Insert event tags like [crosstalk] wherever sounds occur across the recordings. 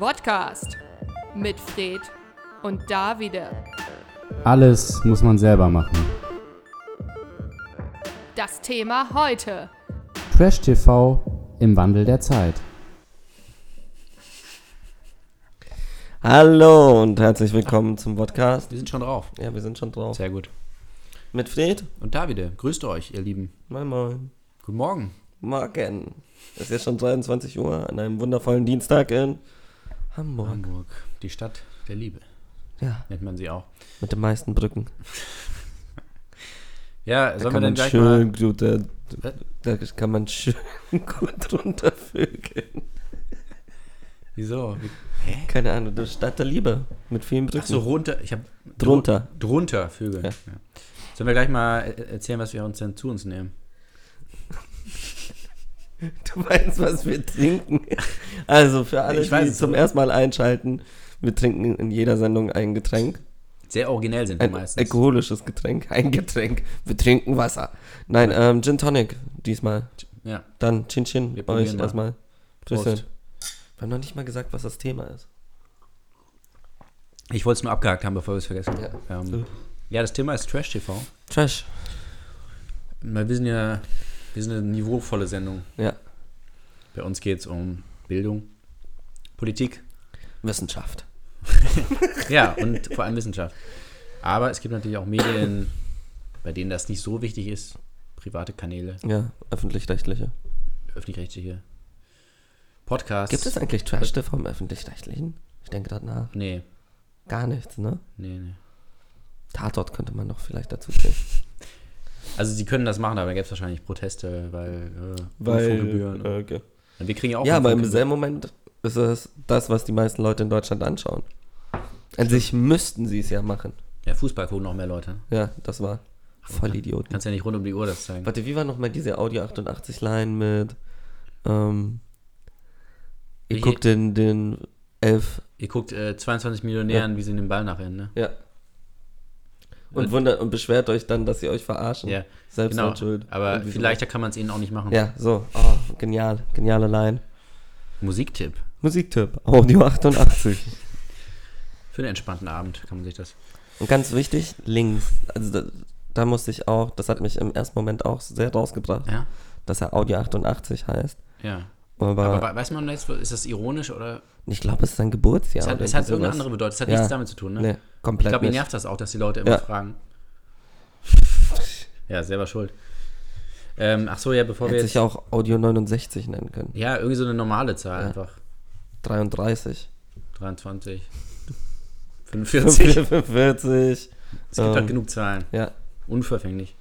Podcast mit Fred und Davide. Alles muss man selber machen. Das Thema heute. Trash TV im Wandel der Zeit. Hallo und herzlich willkommen zum Podcast. Wir sind schon drauf. Ja, wir sind schon drauf. Sehr gut. Mit Fred. Und Davide, grüßt euch, ihr Lieben. Moin Moin. Guten Morgen. Morgen. Es ist jetzt schon 23 Uhr an einem wundervollen Dienstag in Hamburg. Hamburg, die Stadt der Liebe, Ja, nennt man sie auch. mit den meisten Brücken. [laughs] Ja, Da sollen wir kann dann man gleich schön mal... gut, äh, Was? da kann man schön [laughs] gut runtervögeln. Wieso? Wie- Hä? Keine Ahnung, die Stadt der Liebe mit vielen Brücken. Ach so, runter. Ich habe Drunter. Drunter, Vögel. Ja. Ja. Sollen wir gleich mal äh, erzählen, was wir uns denn zu uns nehmen? [laughs] Du weißt, was wir trinken. Also für alle, Ich die zum ersten Mal einschalten, wir trinken in jeder Sendung ein Getränk. Sehr originell sind wir Ein meistens. alkoholisches Getränk. Ein Getränk. Wir trinken Wasser. Nein, ähm, Gin Tonic diesmal. Ja, Dann Chin Chin Wir euch mal. erstmal. Prost. Wir haben noch nicht mal gesagt, was das Thema ist. ich wollte es nur abgehakt haben, bevor wir es vergessen. Ja. Ähm, ja, das Thema ist Trash TV. Trash. Wir sind ja, wir sind eine niveauvolle Sendung. Ja. Bei uns geht es um Bildung, Politik, Wissenschaft. [laughs] Ja, und vor allem Wissenschaft. Aber es gibt natürlich auch Medien, bei denen das nicht so wichtig ist. Private Kanäle, Ja, öffentlich-rechtliche. öffentlich-rechtliche Podcasts. Gibt es eigentlich Trash-TV im öffentlich-rechtlichen? Ich denke gerade nach. Nee, Gar nichts, ne? nee, nee. Tatort könnte man noch vielleicht dazu zählen. Also sie können das machen, aber da gäbe es wahrscheinlich Proteste, weil, äh, Rundfunkgebühren. äh, okay. Wir kriegen ja auch Ja, aber im selben Moment ist es das, was die meisten Leute in Deutschland anschauen. An sich müssten sie es ja machen. Ja, Fußball gucken noch mehr Leute. Ja, das war voll Idioten. Kannst ja nicht rund um die Uhr das zeigen. Warte, wie war nochmal diese Audio 88 Line mit ähm, ihr guckt den, den elf, Ihr guckt äh, 22 Millionären, wie sie den Ball nachrennen, ne? ja. Und Und- wundert und beschwert euch dann, dass sie euch verarschen. Ja, Selbst genau. schuld. Aber Irgendwie viel leichter kann man es ihnen auch nicht machen. So. Ja, so. Oh, genial. Geniale Line. Musiktipp. Musiktipp. Audio 88. [laughs] Für einen entspannten Abend kann man sich das. Und ganz wichtig, links. Also da, da musste ich auch, das hat mich im ersten Moment auch sehr rausgebracht, Ja? dass er Audio 88 heißt. Ja. Aber, Aber we- weiß man jetzt, ist das ironisch oder? Ich glaube, es ist sein Geburtsjahr. Es hat, es hat irgendeine andere Bedeutung. Es hat Ja. nichts damit zu tun, ne? Nee, ich komplett glaube, ihn nervt das auch, dass die Leute immer Ja. fragen. Ja, selber schuld. Ähm, ach so, ja, bevor wir Hätte jetzt. sich auch Audio 69 nennen können. Ja, irgendwie so eine normale Zahl Ja. einfach. 33. 23. 45. 45. es gibt halt ähm, genug Zahlen. Ja, Unverfänglich.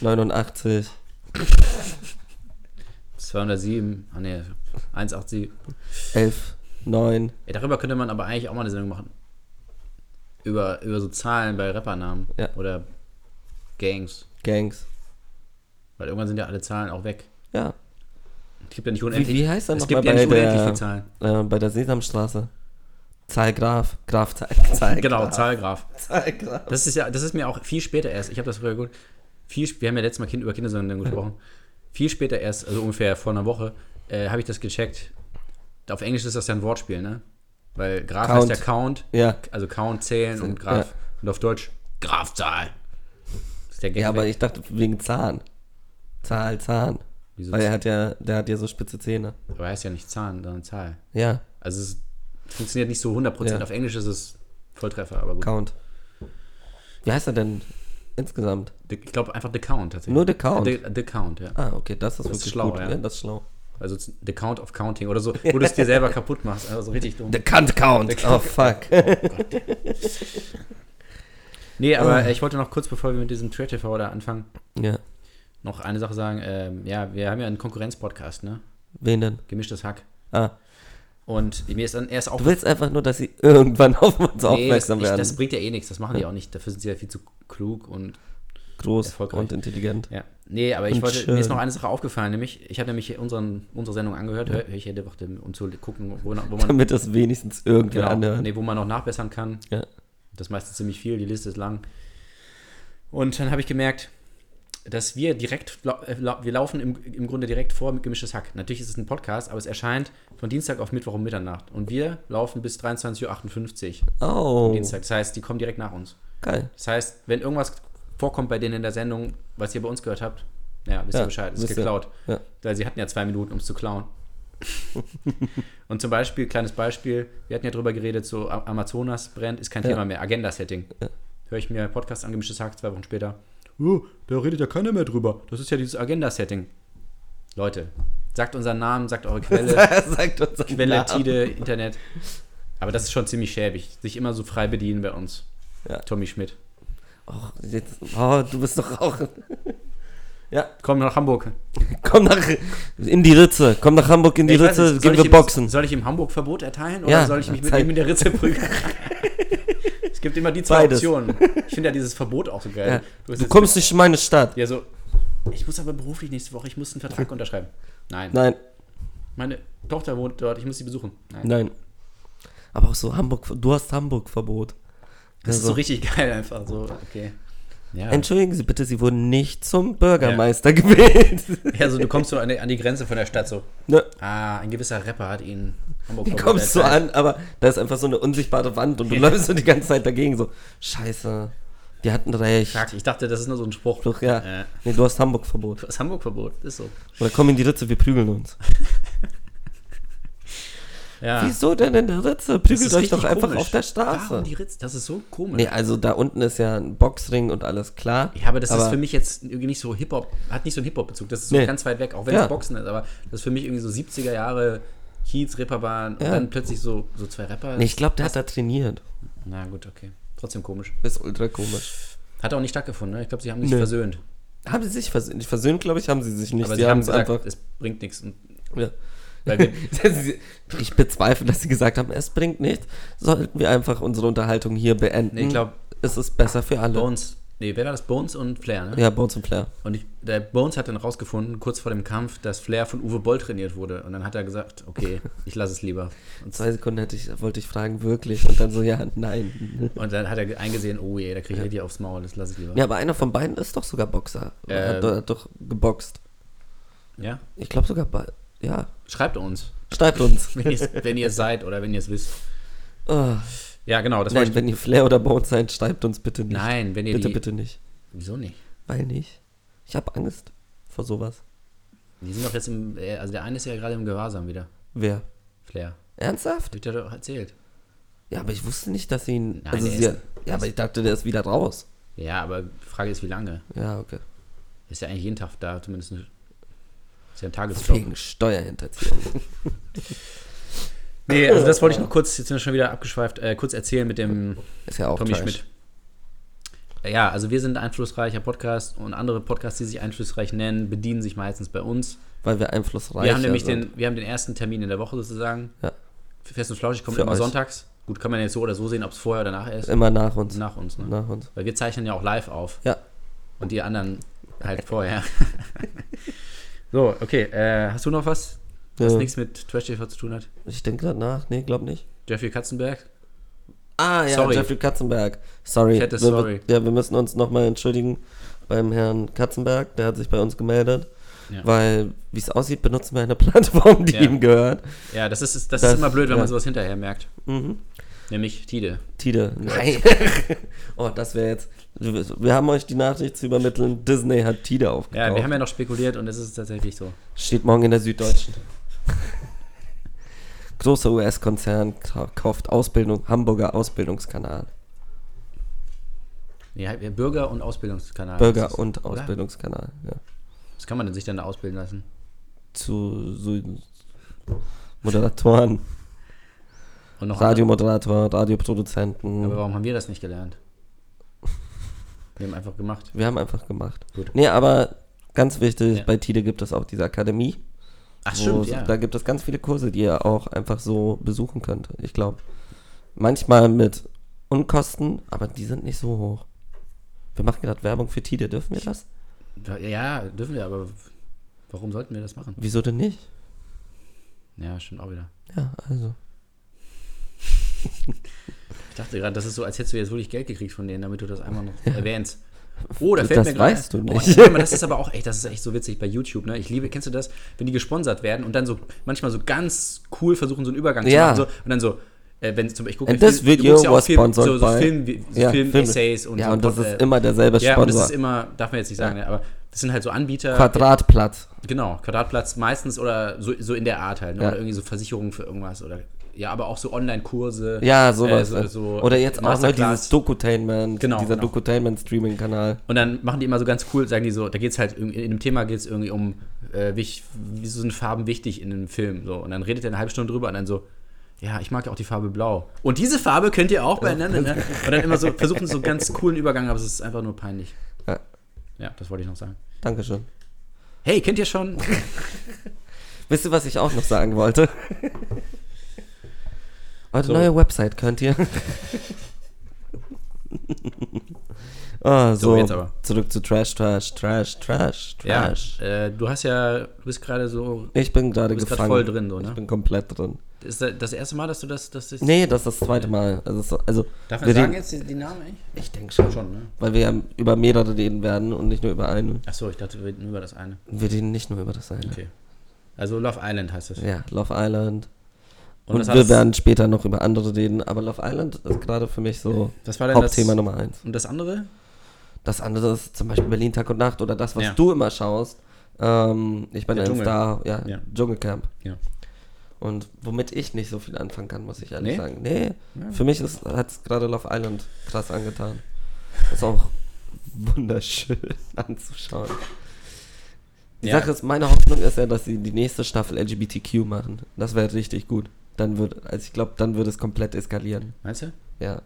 89. 207. [laughs] Ah, ne. 187. 11. 9. Ja, darüber könnte man aber eigentlich auch mal eine Sendung machen. Über, über so Zahlen bei Rappernamen. Ja. Oder Gangs. Gangs. Weil irgendwann sind ja alle Zahlen auch weg. Ja. Es gibt ja nicht Wie, unendlich. wie heißt er es nochmal gibt ja bei nicht unendlich viele der, Zahlen. äh, bei der Sesamstraße? Zahl Graf. Zahl, Genau, Graf. Zahlgraf. Zahl Graf. Das ist ja, das ist mir auch viel später erst. Ich habe das früher gut. Viel, wir haben ja letztes Mal kind, über Kindersendungen gesprochen. Viel später erst, also ungefähr vor einer Woche, äh, habe ich das gecheckt. Auf Englisch ist das ja ein Wortspiel, ne? Weil Graf Count. heißt ja Count, Ja. also Count zählen und Graf. Ja. Und auf Deutsch Grafzahl. Ist der Ja, aber ich dachte wegen Zahn. Zahl, Zahn. Wieso Weil er hat ja, der hat ja so spitze Zähne. aber er heißt ja nicht Zahn, sondern Zahl. Ja, Also es funktioniert nicht so 100%. Ja. Auf Englisch ist es Volltreffer, aber gut. Count. Wie heißt er denn insgesamt? Ich glaube einfach The Count tatsächlich. Nur The Count? The, the Count, ja. Ah, okay, das ist Das ist schlau, gut. ja. das ist schlau. Also The Count of Counting oder so, [laughs] wo du es dir selber kaputt machst. Also richtig dumm. The Kant Count. Oh, fuck. Nee, Ah. aber äh, ich wollte noch kurz, bevor wir mit diesem Trash TV da anfangen, ja. noch eine Sache sagen. Ähm, ja, wir haben ja einen Konkurrenz-Podcast, ne? Wen denn? Gemischtes Hack. Ah, Und mir ist dann erst auch. du willst einfach nur, dass sie [laughs] irgendwann auf uns Nee, das, aufmerksam ich, werden. das bringt ja eh nichts. Das machen die auch nicht. Dafür sind sie ja viel zu klug und. Groß und intelligent. Ja. Nee, aber ich Und wollte. schön. Mir ist noch eine Sache aufgefallen, nämlich, ich habe nämlich unseren, unsere Sendung angehört, hör, hör ich jede Woche, um zu gucken, wo, wo man. Damit das wenigstens irgendwer Genau, anhört. nee, wo man noch nachbessern kann. Ja. Das meiste ziemlich viel, die Liste ist lang. Und dann habe ich gemerkt, dass wir direkt, äh, wir laufen im, im Grunde direkt vor mit gemischtes Hack. Natürlich ist es ein Podcast, aber es erscheint von Dienstag auf Mittwoch um Mitternacht. Und wir laufen bis 23.58 Uhr Oh, Dienstag. Das heißt, die kommen direkt nach uns. geil. Das heißt, wenn irgendwas vorkommt bei denen in der Sendung, was ihr bei uns gehört habt, ja, wisst Ja, ihr Bescheid, ist geklaut. Ja. Weil sie hatten ja zwei Minuten, um es zu klauen. [laughs] Und zum Beispiel, kleines Beispiel, wir hatten ja drüber geredet, so Amazonas brennt, ist kein Ja. Thema mehr, Agenda-Setting. Höre ich mir Podcast angemischtes Hack zwei Wochen später. Oh, da redet ja keiner mehr drüber. Das ist ja dieses Agenda-Setting. Leute, sagt unseren Namen, sagt eure Quelle, [laughs] Sagt uns ein Quelle, Namen. Tide, Internet. Aber das ist schon ziemlich schäbig, sich immer so frei bedienen bei uns. Ja. Tommy Schmidt. Oh, jetzt, oh, du bist doch auch. ja, Komm nach Hamburg. [laughs] komm nach in die Ritze. Komm nach Hamburg in die Ich Ritze. nicht, Gehen ich wir ihm- boxen. Soll ich ihm Hamburg-Verbot erteilen oder Ja, soll ich mich mit ihm in der Ritze prügeln? [laughs] es gibt immer die zwei Beides. Optionen. Ich finde ja dieses Verbot auch so geil. Ja. Du jetzt- kommst nicht in meine Stadt. Ja, so. Ich muss aber beruflich nächste Woche, ich muss einen Vertrag unterschreiben. Nein. Nein, Meine Tochter wohnt dort, ich muss sie besuchen. Nein. nein. Aber auch so Hamburg. Du hast Hamburg-Verbot. Das ist Also- so richtig geil einfach. So, okay. Ja. Entschuldigen Sie bitte, Sie wurden nicht zum Bürgermeister gewählt. [laughs] ja, so du kommst so an die, an die Grenze von der Stadt so. ne? Ah, ein gewisser Rapper hat ihn Hamburg Du kommst so an, aber da ist einfach so eine unsichtbare Wand und du läufst so die ganze Zeit dagegen. So, Scheiße, die hatten recht. Fuck, ich dachte, das ist nur so ein Spruch. Doch, ja. Äh, Nee, du hast Hamburg-Verbot. das Hamburg-Verbot, ist so. Oder komm in die Ritze, wir prügeln uns. [laughs] Ja. Wieso denn in der Ritze? Prügelt euch doch einfach komisch. auf der Straße. Warum die Ritz? Das ist so komisch. Nee, also da unten ist ja ein Boxring und alles klar. Ja, aber das ist für mich jetzt irgendwie nicht so Hip-Hop, hat nicht so einen Hip-Hop-Bezug. Das ist so Nee. ganz weit weg, auch wenn Ja. es Boxen ist, aber das ist für mich irgendwie so 70er Jahre Kiez, Reeperbahn und Ja. dann plötzlich so, so zwei Rapper. Nee, ich glaube, der hat da trainiert. Na gut, okay. Trotzdem komisch. Ist ultra komisch. Hat auch nicht stattgefunden, ne? Ich glaube, sie haben sich Nö. versöhnt. Haben sie sich versöhnt? Versöhnt, glaube ich, haben sie sich nicht. Aber sie sie haben gesagt, einfach. es bringt nichts. Und- Ja. [laughs] Ich bezweifle, dass sie gesagt haben, es bringt nichts. Sollten wir einfach unsere Unterhaltung hier beenden. nee, ich glaube, es ist besser für alle. Bones, nee, wer war das? Bones und Flair, ne? Ja, Bones und Flair. Und ich, der Bones hat dann rausgefunden, kurz vor dem Kampf, dass Flair von Uwe Boll trainiert wurde. Und dann hat er gesagt, okay, [laughs] ich lasse es lieber. Und, Zwei Sekunden hätte ich, wollte ich fragen, wirklich. Und dann so, ja, nein. [laughs] und dann hat er eingesehen, oh je, da kriege ich richtig aufs Maul, das lasse ich lieber. Ja, aber einer von beiden ist doch sogar Boxer. Ähm. Er hat, doch- hat doch geboxt. ja? Ich glaube sogar, ja. Schreibt uns, Schreibt uns. [laughs] wenn ihr wenn ihr es seid oder wenn ihr es wisst. Oh, Ja, genau, das nein, ich. wenn ihr Flair oder Bones seid, schreibt uns bitte nicht. Nein, wenn ihr bitte, die. bitte nicht. Wieso nicht? Weil nicht. Ich habe Angst vor sowas. Die sind doch jetzt im. äh, Also der eine ist ja gerade im Gewahrsam wieder. Wer? Flair. Ernsthaft? Hab ich dir doch erzählt. Ja, aber ich wusste nicht, dass ihn. Nein, also ist- ja, aber ich dachte, der ist wieder raus. Ja, aber die Frage ist, wie lange? Ja, okay. Ist ja eigentlich jeden Tag da, zumindest. Eine, ist ja ein Tagesjob. Wegen Steuerhinterziehung. [laughs] Nee, also das wollte ich noch kurz, jetzt sind wir schon wieder abgeschweift, äh, kurz erzählen mit dem Ist ja auch Tommy Trash. Schmidt. Ja, also wir sind ein einflussreicher Podcast und andere Podcasts, die sich einflussreich nennen, bedienen sich meistens bei uns. Weil wir einflussreich Wir haben nämlich sind. den, wir haben den ersten Termin in der Woche sozusagen. Ja. Fest und Flauschig kommt Für immer euch. sonntags. Gut, kann man jetzt so oder so sehen, ob es vorher oder nachher ist. Immer nach uns. Nach uns, ne? Nach uns. Weil wir zeichnen ja auch live auf. Ja. Und die anderen halt [laughs] vorher. [laughs] so, okay. Äh, hast du noch was, was Ja. nichts mit Trash TV zu tun hat? Ich denke gerade nach. Nee, glaub nicht. Jeffrey Katzenberg? Ah, ja, Sorry. Jeffrey Katzenberg. Sorry. Fettes wir, Sorry. Ja, wir müssen uns nochmal entschuldigen beim Herrn Katzenberg. Der hat sich bei uns gemeldet. Ja. Weil, wie es aussieht, benutzen wir eine [laughs] Plattform, die Ja. ihm gehört. Ja, das ist, das, Das- ist immer blöd, wenn ja. man sowas hinterher merkt. Mhm. Nämlich Tide. Tide. Nein. [laughs] oh, das wäre jetzt. Wir haben euch die Nachricht zu übermitteln. Disney hat Tide aufgekauft. Ja, wir haben ja noch spekuliert und es ist tatsächlich so. Steht morgen in der Süddeutschen. [laughs] Großer US-Konzern ka- kauft Ausbildung, Hamburger Ausbildungskanal. Halt, Bürger- und Ausbildungskanal. Bürger- Das und oder? Ausbildungskanal. Ja. Was kann man denn sich denn da ausbilden lassen? Zu so Moderatoren, Und noch Radiomoderator, andere- Radioproduzenten. Aber warum haben wir das nicht gelernt? Wir haben einfach gemacht. Wir haben einfach gemacht. Gut. Nee, aber ganz wichtig, Ja. bei Tide gibt es auch diese Akademie. Ach, stimmt, ja. Da gibt es ganz viele Kurse, die ihr auch einfach so besuchen könnt. Ich glaube, manchmal mit Unkosten, aber die sind nicht so hoch. Wir machen gerade Werbung für Tide, dürfen wir das? Ja, dürfen wir, aber warum sollten wir das machen? Wieso denn nicht? Ja, stimmt auch wieder. Ja, also. [laughs] Ich dachte gerade, das ist so, als hättest du jetzt wirklich Geld gekriegt von denen, damit du das einmal noch [laughs] erwähnst. Oh, da fällt Das mir gerade. weißt du Oh, nicht. aber das ist aber auch echt, das ist echt so witzig bei YouTube, ne? Ich liebe, kennst du das, wenn die gesponsert werden und dann so manchmal so ganz cool versuchen, so einen Übergang Ja. zu machen. So, und dann so, äh, wenn zum Beispiel, ich gucke this video was sponsored so, so Film, so Ja, Film-Essays und ja, so. und das ist immer derselbe Ja, und das Sponsor. ist immer, darf man jetzt nicht sagen, ne? aber das sind halt so Anbieter. Quadratplatz. Genau, Quadratplatz meistens oder so, so in der Art halt. Ne? Ja. Oder irgendwie so Versicherungen für irgendwas oder ja, aber auch so Online-Kurse. Ja, sowas. Äh, so, so Oder jetzt auch ne, dieses Dokutainment, Genau, dieser genau. Dokutainment-Streaming-Kanal. Und dann machen die immer so ganz cool, sagen die so, da geht es halt in dem Thema geht es irgendwie um, äh, wieso sind Farben wichtig in einem Film. So. Und dann redet er eine halbe Stunde drüber und dann so, ja, ich mag ja auch die Farbe blau. Und diese Farbe könnt ihr auch beieinander. Ne? Und dann immer so versuchen so ganz coolen Übergang, aber es ist einfach nur peinlich. Ja. Ja, das wollte ich noch sagen. Dankeschön. Hey, kennt ihr schon? [laughs] Wisst ihr, was ich auch noch sagen wollte? [laughs] Eure So. neue Website könnt ihr. [laughs] ah, so, So, jetzt aber. zurück zu Trash, Trash, Trash, Trash, Ja, Trash. äh, du hast ja, du bist gerade so, Ich bin gerade gefangen. voll drin, so, ne? Ich bin komplett drin. ist das das erste Mal, dass du das, das ist, Nee, das ist das zweite Mal. Also, so- also Darf man sagen jetzt die, die Namen? Ich denke schon. Schon, ne? Weil wir ja über mehrere reden werden und nicht nur über einen. Achso, ich dachte, wir reden nur über das eine. Wir reden nicht nur über das eine. Okay. Also Love Island heißt es. Ja, Love Island. Und, Und, das wir werden später noch über andere reden, aber Love Island ist gerade für mich so denn Hauptthema das? Nummer eins. Und das andere? Das andere ist zum Beispiel Berlin Tag und Nacht oder das, was Ja. du immer schaust. Ähm, ich bin ein. Star, ja, Ja. Dschungelcamp. Ja. Und womit ich nicht so viel anfangen kann, muss ich ehrlich Nee? sagen. Nee, Ja. für mich hat es gerade Love Island krass angetan. Ist auch wunderschön [laughs] anzuschauen. Die Ja. Sache ist, meine Hoffnung ist ja, dass sie die nächste Staffel LGBTQ machen. Das wäre richtig gut. Dann wird, also ich glaube, dann würde es komplett eskalieren. Meinst du? Ja.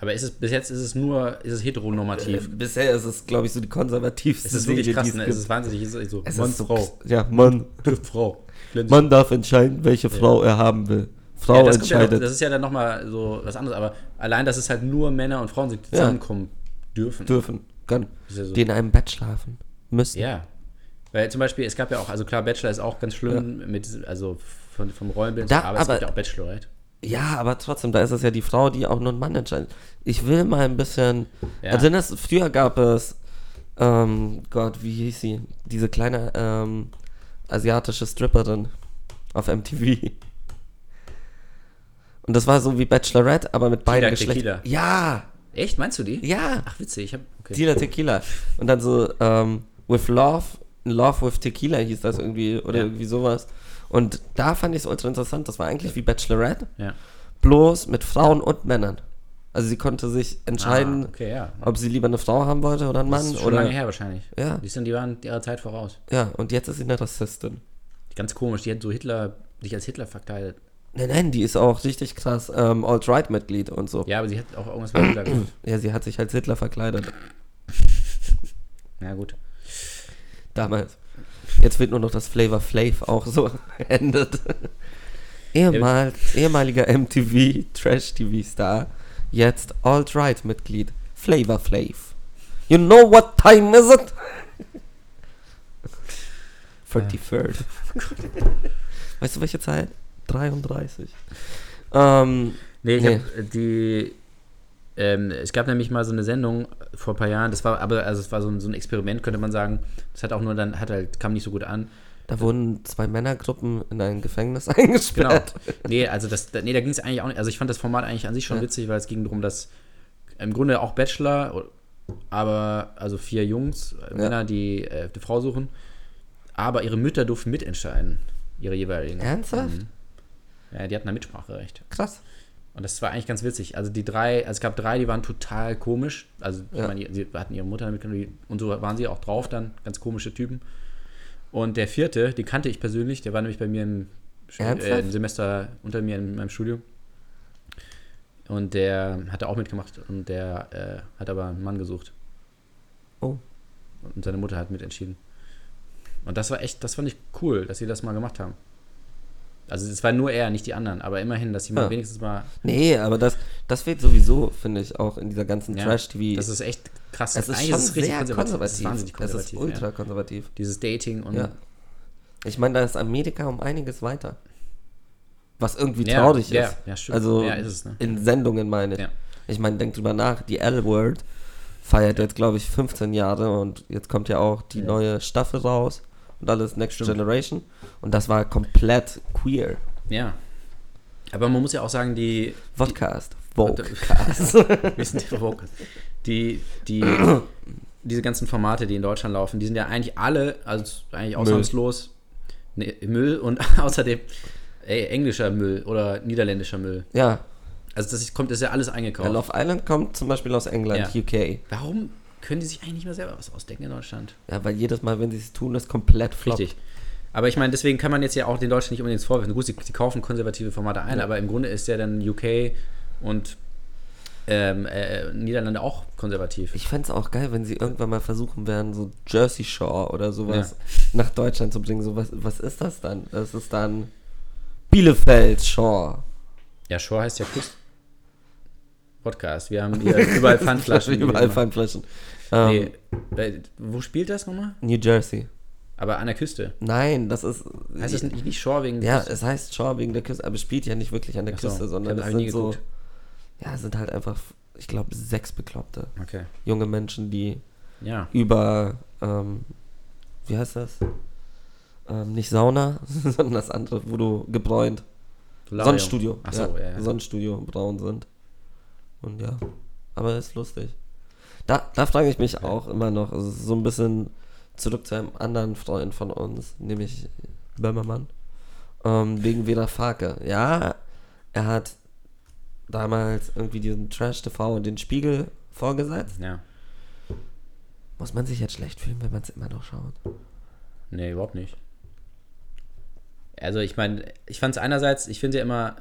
Aber ist es, bis jetzt ist es nur, ist es heteronormativ. Bisher ist es, glaube ich, so die konservativste es ist wirklich krass, es ne? Es ist wahnsinnig. Es ist so, Es Mann, ist so, Frau. Ja, Mann. [laughs] Frau. Glänzt. Man darf entscheiden, welche Frau er haben will. Frau ja, das, kommt ja entscheidet. das ist ja dann nochmal so was anderes. Aber allein, dass es halt nur Männer und Frauen sind, die Ja. zusammenkommen dürfen. dürfen, ja so. Die in einem Bett schlafen müssen. Ja. Weil zum Beispiel, es gab ja auch, also klar, Bachelor ist auch ganz schlimm mit, also von, vom Rollenbild, Da- aber, es aber- gibt ja auch Bachelorette. Ja, aber trotzdem, da ist es ja die Frau, die auch nur einen Mann entscheidet. Ich will mal ein bisschen. Ja. Also das, früher gab es, ähm, Gott, wie hieß sie? Diese kleine ähm, asiatische Stripperin auf MTV. Und das war so wie Bachelorette, aber mit beiden Tequila. Geschlechtern. Ja, Echt, meinst du die? ja. Ach, witzig, ich hab, okay. Tila Tequila. Und dann so, ähm, with love, love with Tequila hieß das irgendwie, oder Ja. irgendwie sowas. Und da fand ich es ultra interessant. Das war eigentlich wie Bachelorette, Ja. bloß mit Frauen und Männern. Also sie konnte sich entscheiden, Ah, okay, ja. ob sie lieber eine Frau haben wollte oder einen Das Mann. ist schon oder, lange her wahrscheinlich. Ja. Die, sind, die waren ihrer Zeit voraus. Ja, und jetzt ist sie eine Rassistin. Ganz komisch, die hat so Hitler, sich als Hitler verkleidet. Nein, nein, die ist auch richtig krass ähm, Alt-Right-Mitglied und so. Ja, aber sie hat auch irgendwas mit Hitler gemacht. [clears throat] Ja, sie hat sich als Hitler verkleidet. [laughs] Ja, gut. Damals. Jetzt wird nur noch das Flavor Flav auch so [laughs] endet. Ehemal, ehemaliger MTV Trash TV Star, jetzt Alt-Right Mitglied Flavor Flav. You know what time is it? [laughs] 33rd. weißt du welche Zeit? 33. Ähm, Nee, ich Nee. hab die. Ähm, es gab nämlich mal so eine Sendung vor ein paar Jahren, das war aber, also es war so ein, so ein Experiment, könnte man sagen. Das hat auch nur dann, hat halt, kam nicht so gut an. da wurden zwei Männergruppen in ein Gefängnis [laughs] Genau. eingesperrt. Nee, also das, nee, da ging es eigentlich auch nicht. Also ich fand das Format eigentlich an sich schon Ja. witzig, weil es ging darum, dass im Grunde auch Bachelor, aber also vier Jungs, äh, Männer, die äh, die Frau suchen, aber ihre Mütter durften mitentscheiden, ihre jeweiligen. Ernsthaft? Mhm. Ja, die hatten da Mitspracherecht. Krass. Und das war eigentlich ganz witzig. Also die drei, also es gab drei, die waren total komisch. Also ich Ja. meine, sie hatten ihre Mutter mitgenommen die- und so waren sie auch drauf dann, ganz komische Typen. Und der vierte, den kannte ich persönlich, der war nämlich bei mir im, äh, im Semester unter mir in meinem Studium. Und der hatte auch mitgemacht und der äh, hat aber einen Mann gesucht. Oh. Und seine Mutter hat mitentschieden. Und das war echt, das fand ich cool, dass sie das mal gemacht haben. Also es war nur er, nicht die anderen, aber immerhin, dass sie mal Ja. wenigstens mal Nee, aber das, das fehlt sowieso, finde ich, auch in dieser ganzen Ja, Trash-TV. Das ist echt krass. es ist schon es richtig sehr konservativ. Das ist wahnsinnig Es ist konservativ. ultra ja. konservativ. Dieses Dating und Ja. Ich meine, da ist Amerika um einiges weiter. Was irgendwie Ja, traurig ja, ist. ja, stimmt. Also Ja, ist es, ne? in Sendungen meine ich. Ja. Ich meine, denk drüber nach, die L-Word feiert jetzt, glaube ich, 15 Jahre und jetzt kommt ja auch die neue Staffel raus und alles Next Stimmt. Generation. Und das war komplett queer. Ja. Aber man muss ja auch sagen, die. Vodcast. die Vocast. [laughs] wir sind die, Focus. die, die diese ganzen Formate, die in Deutschland laufen, die sind ja eigentlich alle, also eigentlich ausnahmslos nee, Müll und [laughs] außerdem ey, englischer Müll oder niederländischer Müll. ja. Also das ist, kommt, das ist ja alles ja, eingekauft. Love Island kommt zum Beispiel aus England, Ja. UK. Warum können die sich eigentlich nicht mehr selber was ausdenken in Deutschland? Ja, weil jedes Mal, wenn sie es tun, ist komplett floppt. Richtig. Aber ich meine, deswegen kann man jetzt ja auch den Deutschen nicht unbedingt vorwerfen. Gut, sie, sie kaufen konservative Formate ein, Ja. aber im Grunde ist ja dann UK und ähm, äh, Niederlande auch konservativ. Ich fände es auch geil, wenn sie irgendwann mal versuchen werden, so Jersey Shore oder sowas nach Deutschland zu bringen. So, was, was ist das dann? Das ist dann Bielefeld Shore. Ja, Shore heißt ja Küst. Podcast. Wir haben hier überall [laughs] Pfandflaschen. Überall. Pfandflaschen. Ähm, Nee, bei, wo spielt das nochmal? New Jersey. Aber an der Küste. Nein, das ist. Heißt das nicht, nicht Shore wegen Ja, es heißt Shore wegen der Küste, aber es spielt ja nicht wirklich an der so, Küste, sondern es ich sind so. Ja, es sind halt einfach, ich glaube, sechs Bekloppte. Okay. Junge Menschen, die Ja. über, ähm, wie heißt das? Ähm, nicht Sauna, [laughs] sondern das andere, wo du gebräunt. Solarium. Sonnenstudio. Ach so, ja, ja. Sonnenstudio braun sind. Und ja, aber ist lustig. Da, da frage ich mich auch immer noch, also so ein bisschen zurück zu einem anderen Freund von uns, nämlich Böhmermann, ähm, wegen Vera Farke. Ja, er hat damals irgendwie diesen Trash-TV und den Spiegel vorgesetzt. Ja. Muss man sich jetzt schlecht fühlen, wenn man es immer noch schaut? Nee, überhaupt nicht. Also ich meine, ich fand es einerseits, ich finde ja immer,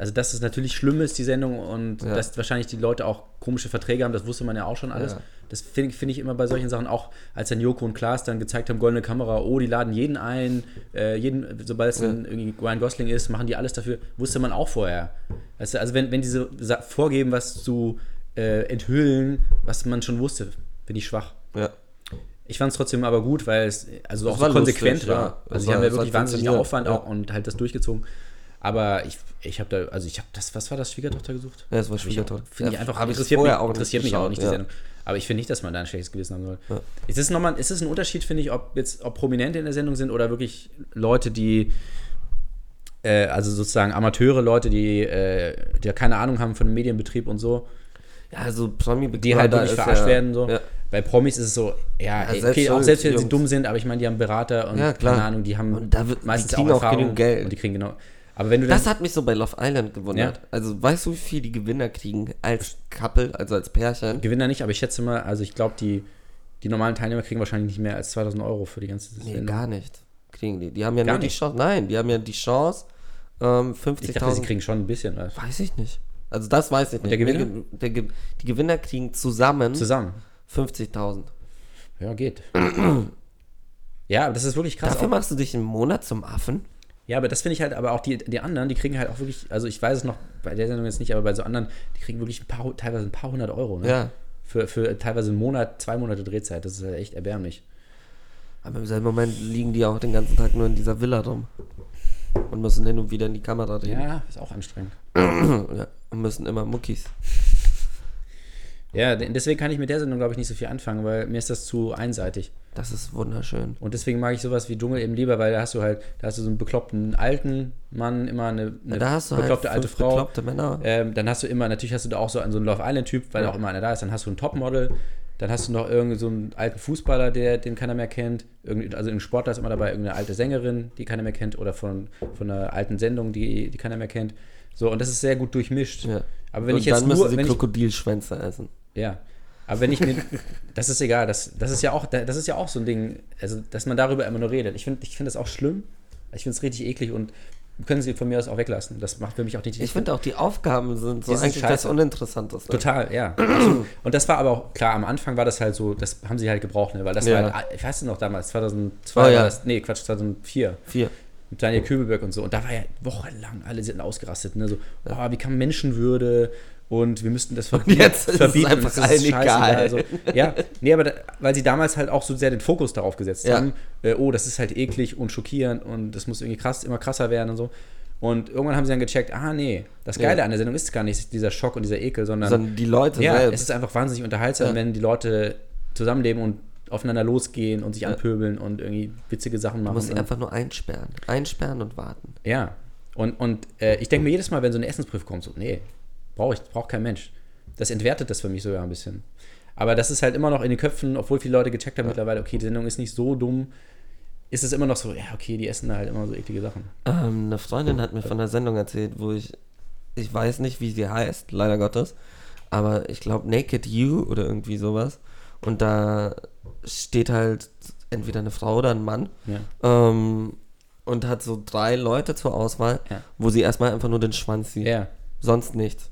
also dass es natürlich schlimm ist, die Sendung, und Ja. dass wahrscheinlich die Leute auch komische Verträge haben, das wusste man ja auch schon alles. Ja. Das finde find ich immer bei solchen Sachen auch, als dann Joko und Klaas dann gezeigt haben, goldene Kamera, oh, die laden jeden ein, äh, jeden, sobald es dann irgendwie Ryan Gosling ist, machen die alles dafür, wusste man auch vorher. Weißt du, also wenn, wenn diese vorgeben, was zu äh, enthüllen, was man schon wusste, finde ich schwach. Ja. Ich fand es trotzdem aber gut, weil es also Es auch so konsequent lustig, war. ja. Also sie haben ja wirklich wahnsinnigen Aufwand ja. auch und halt das durchgezogen. Aber ich, ich habe da, also ich habe das, was war das, Schwiegertochter gesucht? Ja, das war Schwiegertochter. Finde ich Ja, einfach, ich interessiert, mich, auch nicht interessiert mich auch nicht, die ja. Sendung. Aber ich finde nicht, dass man da ein schlechtes Gewissen haben soll. Es ist nochmal, es ist ein Unterschied, finde ich, ob jetzt, ob Prominente in der Sendung sind oder wirklich Leute, die, äh, also sozusagen Amateure, Leute, die, äh, die ja keine Ahnung haben von dem Medienbetrieb und so. Ja, also Promi die halt wirklich verarscht ja, werden. So. Ja. Bei Promis ist es so, ja, ey, selbst okay, auch selbst wenn sie dumm sind, aber ich meine, die haben Berater und Ja, keine Ahnung, die haben Und da wird- die meistens kriegen auch auch genug Geld. Und die kriegen genau. Aber wenn du Das hat mich so bei Love Island gewundert. Ja. Also, weißt du, wie viel die Gewinner kriegen als Couple, also als Pärchen? Gewinner nicht, aber ich schätze mal, also ich glaube, die, die normalen Teilnehmer kriegen wahrscheinlich nicht mehr als 2000 Euro für die ganze Nee, Sendung. gar nicht. Kriegen die. Die haben ja Gar nur die nicht? Chance. Nein, die haben ja die Chance, ähm, Ich dachte, sie 50.000. kriegen schon ein bisschen was. Weiß ich nicht. Also, das weiß ich nicht. der Gewinner? Nee, Der, Ge- die Gewinner kriegen zusammen Zusammen. 50.000. Ja, geht. [clears throat] ja, aber das ist wirklich krass. Dafür Auch, machst du dich im Monat zum Affen? Ja, aber das finde ich halt, aber auch die, die anderen, die kriegen halt auch wirklich, also ich weiß es noch bei der Sendung jetzt nicht, aber bei so anderen, die kriegen wirklich ein paar, teilweise ein paar hundert Euro. Ne? Ja. Für, für teilweise einen Monat, zwei Monate Drehzeit. Das ist halt echt erbärmlich. Aber im selben Moment liegen die auch den ganzen Tag nur in dieser Villa rum. Und müssen hin und wieder in die Kamera reden. Ja, ist auch anstrengend. [clears throat] Ja. Und müssen immer Muckis. Ja, de- deswegen kann ich mit der Sendung, glaube ich, nicht so viel anfangen, weil mir ist das zu einseitig. Das ist wunderschön. Und deswegen mag ich sowas wie Dschungel eben lieber, weil da hast du halt, da hast du so einen bekloppten alten Mann, immer eine, eine da hast du halt bekloppte alte fünf Frau. bekloppte Männer. Ähm, dann hast du immer, natürlich hast du da auch so einen, so einen Love Island-Typ, weil Ja. auch immer einer da ist. Dann hast du einen Topmodel, dann hast du noch irgendwie so einen alten Fußballer, der, den keiner mehr kennt. Irgend, also ein Sportler ist immer dabei, irgendeine alte Sängerin, die keiner mehr kennt, oder von, von einer alten Sendung, die, die keiner mehr kennt. So, und das ist sehr gut durchmischt. Ja. Aber wenn und ich jetzt dann müssen nur, sie Krokodilschwänze essen. Ja. Aber wenn ich mir, [laughs] das ist egal, das, das ist ja auch, das ist ja auch so ein Ding, also, dass man darüber immer nur redet. Ich finde, ich finde das auch schlimm. Ich finde es richtig eklig und können sie von mir aus auch weglassen. Das macht für mich auch nicht. Ich finde auch, die Aufgaben sind so eigentlich das scheiße. Uninteressanteste. Total, ja. absolut. Und das war aber auch, klar, am Anfang war das halt so, das haben sie halt gebraucht, ne? weil das Ja. war halt, ich weiß noch damals, 2002 Oh, war ja. das, nee, Quatsch, 2004, Vier. mit Daniel Kübelberg und so. Und da war ja wochenlang, alle sind ausgerastet, ne? so, oh, wie kann Menschenwürde und wir müssten das verbieten. jetzt ist es verbieten, einfach allen egal. So, ja, nee, aber da, weil sie damals halt auch so sehr den Fokus darauf gesetzt Ja. haben, äh, oh, das ist halt eklig und schockierend und das muss irgendwie krass, immer krasser werden und so. Und irgendwann haben sie dann gecheckt, ah nee, das Ja. Geile an der Sendung ist gar nicht dieser Schock und dieser Ekel, sondern, Sondern die Leute ja, es selbst. ist einfach wahnsinnig unterhaltsam, Ja. wenn die Leute zusammenleben und aufeinander losgehen und sich Ja. anpöbeln und irgendwie witzige Sachen Man machen. muss sie und, einfach nur einsperren. Einsperren und warten. ja. Und, und äh, ich denke mir jedes Mal, wenn so eine Essensprüfung kommt, so, nee, brauche ich, braucht kein Mensch. Das entwertet das für mich sogar ein bisschen. Aber das ist halt immer noch in den Köpfen, obwohl viele Leute gecheckt haben mittlerweile, okay, die Sendung ist nicht so dumm, ist es immer noch so, ja, okay, die essen halt immer so eklige Sachen. Ähm, eine Freundin hat mir von einer Sendung erzählt, wo ich, ich weiß nicht, wie sie heißt, leider Gottes, aber ich glaube Naked You oder irgendwie sowas. Und da steht halt entweder eine Frau oder ein Mann Ja. ähm, und hat so drei Leute zur Auswahl, Ja. wo sie erstmal einfach nur den Schwanz sieht. Ja, Sonst nichts.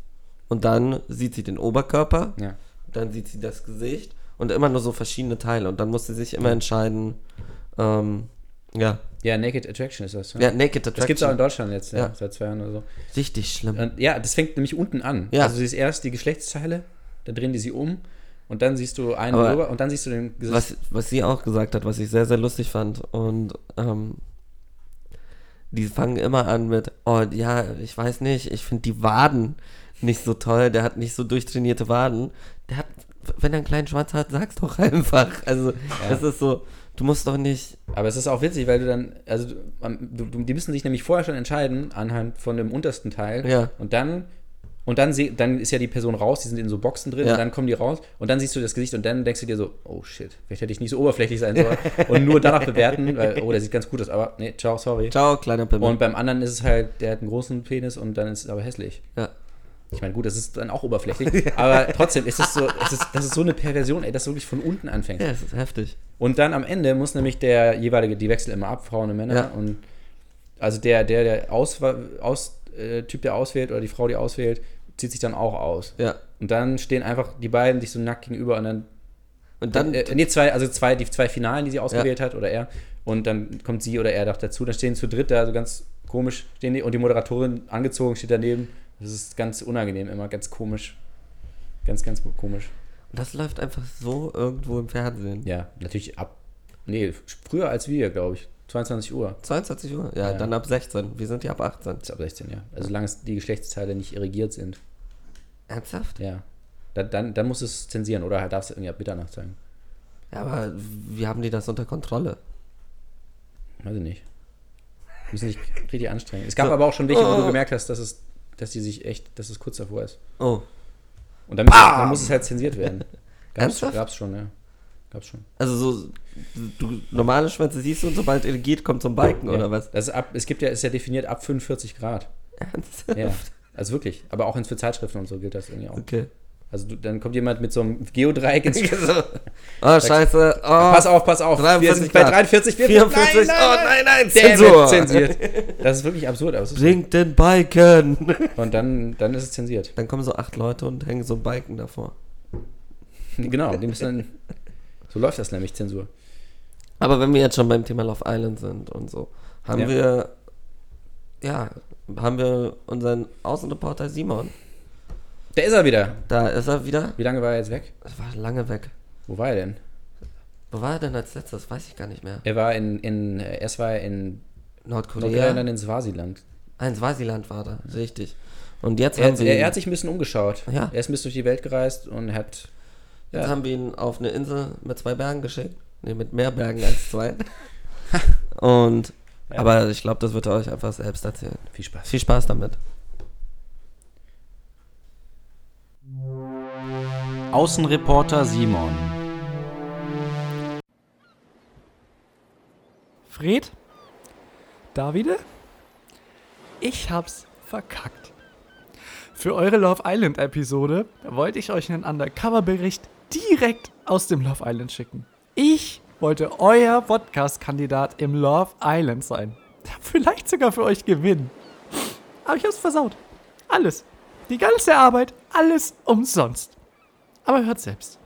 Und dann sieht sie den Oberkörper, ja. dann sieht sie das Gesicht und immer nur so verschiedene Teile. Und dann muss sie sich immer entscheiden, ähm, ja, Ja, Naked Attraction ist das. Ne? ja, Naked Attraction. das gibt es auch in Deutschland jetzt, ja, Ja. seit zwei Jahren oder so. Richtig schlimm. Und ja, das fängt nämlich unten an. Ja. Also du siehst erst die Geschlechtsteile, dann drehen die sie um und dann siehst du einen Aber drüber und dann siehst du den Gesicht. was, was sie auch gesagt hat, was ich sehr, sehr lustig fand. Und ähm, die fangen immer an mit, oh ja, ich weiß nicht, ich finde die Waden nicht so toll, der hat nicht so durchtrainierte Waden. Der hat, wenn er einen kleinen Schwanz hat, sag's doch einfach. Also, das ist so, du musst doch nicht. Aber es ist auch witzig, weil du dann, also du, du, die müssen sich nämlich vorher schon entscheiden, anhand von dem untersten Teil. Ja. Und dann, und dann, seh, dann ist ja die Person raus, die sind in so Boxen drin Ja. und dann kommen die raus und dann siehst du das Gesicht und dann denkst du dir so, oh shit, vielleicht hätte ich nicht so oberflächlich sein sollen [laughs] und nur danach bewerten, weil, oh, der sieht ganz gut aus, aber nee, ciao, sorry. Ciao, kleiner Pimmel. Und beim anderen ist es halt, der hat einen großen Penis und dann ist es aber hässlich. ja. Ich meine, gut, das ist dann auch oberflächlich, [laughs] aber trotzdem ist es so, es ist, das ist so eine Perversion, ey, dass du wirklich von unten anfängst. ja, es ist heftig. Und dann am Ende muss nämlich der jeweilige, die wechseln immer ab, Frauen und Männer. Ja. Und also der, der, der Auswa aus, äh, Typ, der auswählt oder die Frau, die auswählt, zieht sich dann auch aus. Ja. Und dann stehen einfach die beiden sich so nackt gegenüber und dann, Und dann, äh, nee, zwei, also zwei, die zwei Finalen, die sie ausgewählt hat oder er. Und dann kommt sie oder er doch dazu. Dann stehen zu dritt da so ganz komisch stehen die und die Moderatorin angezogen steht daneben. Das ist ganz unangenehm immer, ganz komisch. Ganz, ganz komisch. das läuft einfach so irgendwo im Fernsehen. Ja, natürlich ab. Nee, früher als wir, glaube ich. 22 Uhr. 22 Uhr? Ja, Ja. dann ab 16. Wir sind ja ab 18. Das ist ab 16, ja. Also solange die Geschlechtsteile nicht irrigiert sind. Ernsthaft? Ja. Dann, dann, dann muss es zensieren oder halt darfst du irgendwie ab Mitternacht zeigen. Ja, aber wie haben die das unter Kontrolle? Weiß ich nicht. Müssen sich richtig anstrengen. Es gab So. aber auch schon welche, wo Oh. du gemerkt hast, dass es, dass die sich echt, dass es kurz davor ist. Oh, Und dann, muss- dann muss es halt zensiert werden. [laughs] Gab's, Ernsthaft? gab's schon, ja. Gab's schon. also so, du normale Schwänze siehst du und sobald er geht, kommt ein Balken ja. oder was? Das ist ab, es gibt ja, ist ja definiert ab 45 Grad. Ernsthaft? Ja. Also wirklich. Aber auch für Zeitschriften und so gilt das irgendwie auch. Okay. Also du, dann kommt jemand mit so einem Geodreieck [laughs] ins so. Oh, scheiße. Oh, Pass auf, pass auf. 43 wir sind bei Grad. 43, 44. Nein, nein, oh, nein. nein, Zensur. zensiert. [laughs] Das ist wirklich absurd, aber. Bringt den Balken. [laughs] Und dann, dann ist es zensiert. Dann kommen so acht Leute und hängen so Balken davor. Genau, die müssen dann. So läuft das nämlich, Zensur. Aber wenn wir jetzt schon beim Thema Love Island sind und so, haben Ja. wir, ja, haben wir unseren Außenreporter Simon. Da ist er wieder. Da ist er wieder. Wie lange war er jetzt weg? Das war lange weg. Wo war er denn? Wo war er denn als letztes? Weiß ich gar nicht mehr. Er war in, in äh, erst war er in Nordkorea. Nordkorea und dann in Swasiland. Ein Swasiland war da, richtig. Und jetzt Er, haben wir er, ihn, er hat sich ein bisschen umgeschaut. Ja. Er ist ein bisschen durch die Welt gereist und hat. jetzt Ja, haben wir ihn auf eine Insel mit zwei Bergen geschickt. Ne, mit mehr Bergen als zwei. [laughs] und, Ja. aber ich glaube, das wird er euch einfach selbst erzählen. viel Spaß. Viel Spaß damit. Außenreporter Simon. Fred? Davide? Ich hab's verkackt. Für eure Love Island Episode wollte ich euch einen Undercover-Bericht direkt aus dem Love Island schicken. Ich wollte euer Podcast-Kandidat im Love Island sein. [laughs] Vielleicht sogar für euch gewinnen. Aber ich hab's versaut. Alles. Die ganze Arbeit, alles umsonst. Aber hört selbst.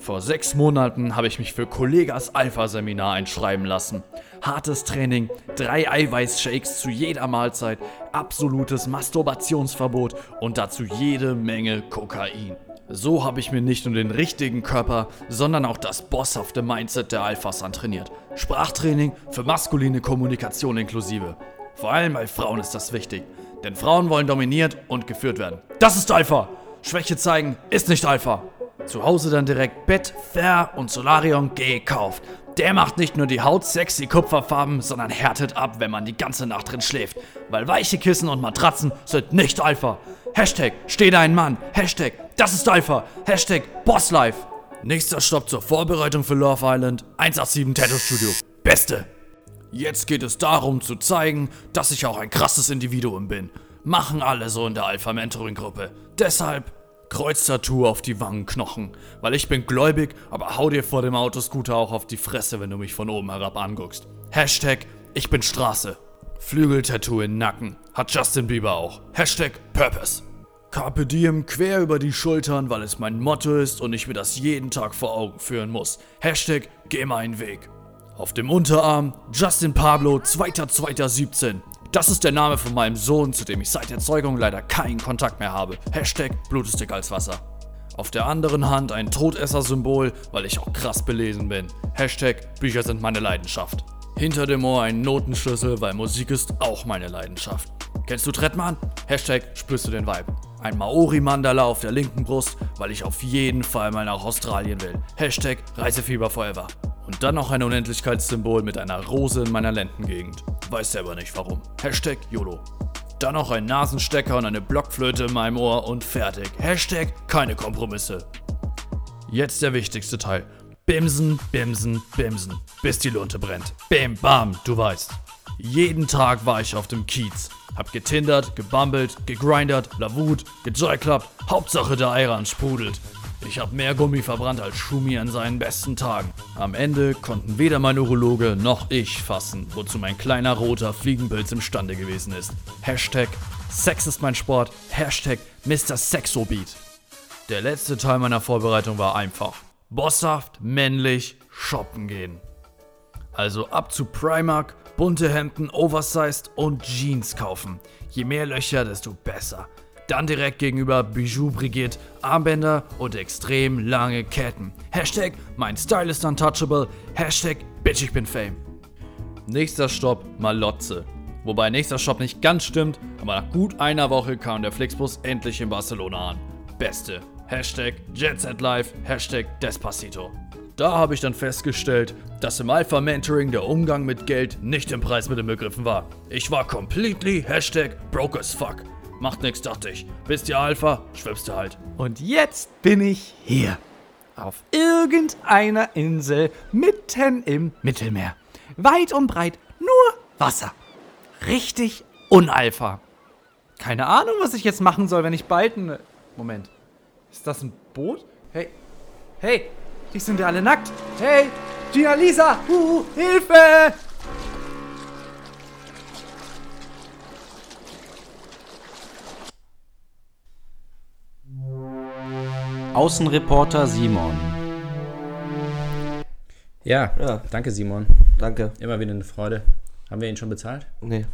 Vor sechs Monaten habe ich mich für Kollegas Alpha-Seminar einschreiben lassen. Hartes Training, drei Eiweißshakes zu jeder Mahlzeit, absolutes Masturbationsverbot und dazu jede Menge Kokain. So habe ich mir nicht nur den richtigen Körper, sondern auch das bosshafte Mindset der Alphas antrainiert. Sprachtraining für maskuline Kommunikation inklusive. Vor allem bei Frauen ist das wichtig, denn Frauen wollen dominiert und geführt werden. Das ist Alpha! Schwäche zeigen ist nicht Alpha. Zu Hause dann direkt Bett, Fair und Solarion gekauft. Der macht nicht nur die Haut sexy Kupferfarben, sondern härtet ab, wenn man die ganze Nacht drin schläft. Weil weiche Kissen und Matratzen sind nicht Alpha. Hashtag steh dein Mann. Hashtag das ist Alpha. Hashtag Bosslife. Nächster Stopp zur Vorbereitung für Love Island. 187 Tattoo Studio. Beste. Jetzt geht es darum zu zeigen, dass ich auch ein krasses Individuum bin. Machen alle so in der Alpha Mentoring Gruppe. Deshalb Kreuztattoo auf die Wangenknochen. Weil ich bin gläubig, aber hau dir vor dem Autoscooter auch auf die Fresse, wenn du mich von oben herab anguckst. Hashtag ich bin Straße. Flügeltattoo in Nacken. Hat Justin Bieber auch. Hashtag Purpose. Carpe diem quer über die Schultern, weil es mein Motto ist und ich mir das jeden Tag vor Augen führen muss. Hashtag geh meinen Weg. Auf dem Unterarm Justin Pablo 2.2.17. Das ist der Name von meinem Sohn, zu dem ich seit der Zeugung leider keinen Kontakt mehr habe. Hashtag Blut ist dicker als Wasser. Auf der anderen Hand ein Todesser-Symbol, weil ich auch krass belesen bin. Hashtag Bücher sind meine Leidenschaft. Hinter dem Ohr ein Notenschlüssel, weil Musik ist auch meine Leidenschaft. Kennst du Trettmann? Hashtag spürst du den Vibe. Ein Maori-Mandala auf der linken Brust, weil ich auf jeden Fall mal nach Australien will. Hashtag Reisefieber forever. Und dann noch ein Unendlichkeitssymbol mit einer Rose in meiner Lendengegend. Weiß selber nicht warum. Hashtag YOLO. Dann noch ein Nasenstecker und eine Blockflöte in meinem Ohr und fertig. Hashtag keine Kompromisse. Jetzt der wichtigste Teil. Bimsen, bimsen, bimsen, bis die Lunte brennt. Bim, bam, du weißt. Jeden Tag war ich auf dem Kiez. Hab getindert, gebummelt, gegrindert, lavut, gejoyclubbt. Hauptsache der Eiran sprudelt. Ich hab mehr Gummi verbrannt als Schumi an seinen besten Tagen. Am Ende konnten weder mein Urologe noch ich fassen, wozu mein kleiner roter Fliegenpilz imstande gewesen ist. Hashtag Sex ist mein Sport. Hashtag Mr. Sexobeat. Der letzte Teil meiner Vorbereitung war einfach. Bosshaft, männlich, shoppen gehen. Also ab zu Primark, bunte Hemden, Oversized und Jeans kaufen. Je mehr Löcher, desto besser. Dann direkt gegenüber Bijou Brigitte, Armbänder und extrem lange Ketten. Hashtag mein Style ist untouchable. Hashtag bitch ich bin fame. Nächster Stopp Malotze. Wobei nächster Stopp nicht ganz stimmt, aber nach gut einer Woche kam der Flixbus endlich in Barcelona an. Beste. Hashtag Jet Set Life, Hashtag Despacito. Da habe ich dann festgestellt, dass im Alpha Mentoring der Umgang mit Geld nicht im Preis mit inbegriffen war. Ich war completely Hashtag broke as fuck. Macht nix, dachte ich. Bist ihr Alpha, schwimmst du halt. Und jetzt bin ich hier. Auf irgendeiner Insel mitten im Mittelmeer. Weit und breit nur Wasser. Richtig unalpha. Keine Ahnung, was ich jetzt machen soll, wenn ich bald ein. Moment. Ist das ein Boot? Hey. Hey, die sind ja alle nackt. Hey, Gina Lisa, uh, Hilfe! Außenreporter Simon. Ja, Ja. danke Simon. Danke. Immer wieder eine Freude. Haben wir ihn schon bezahlt? Nee,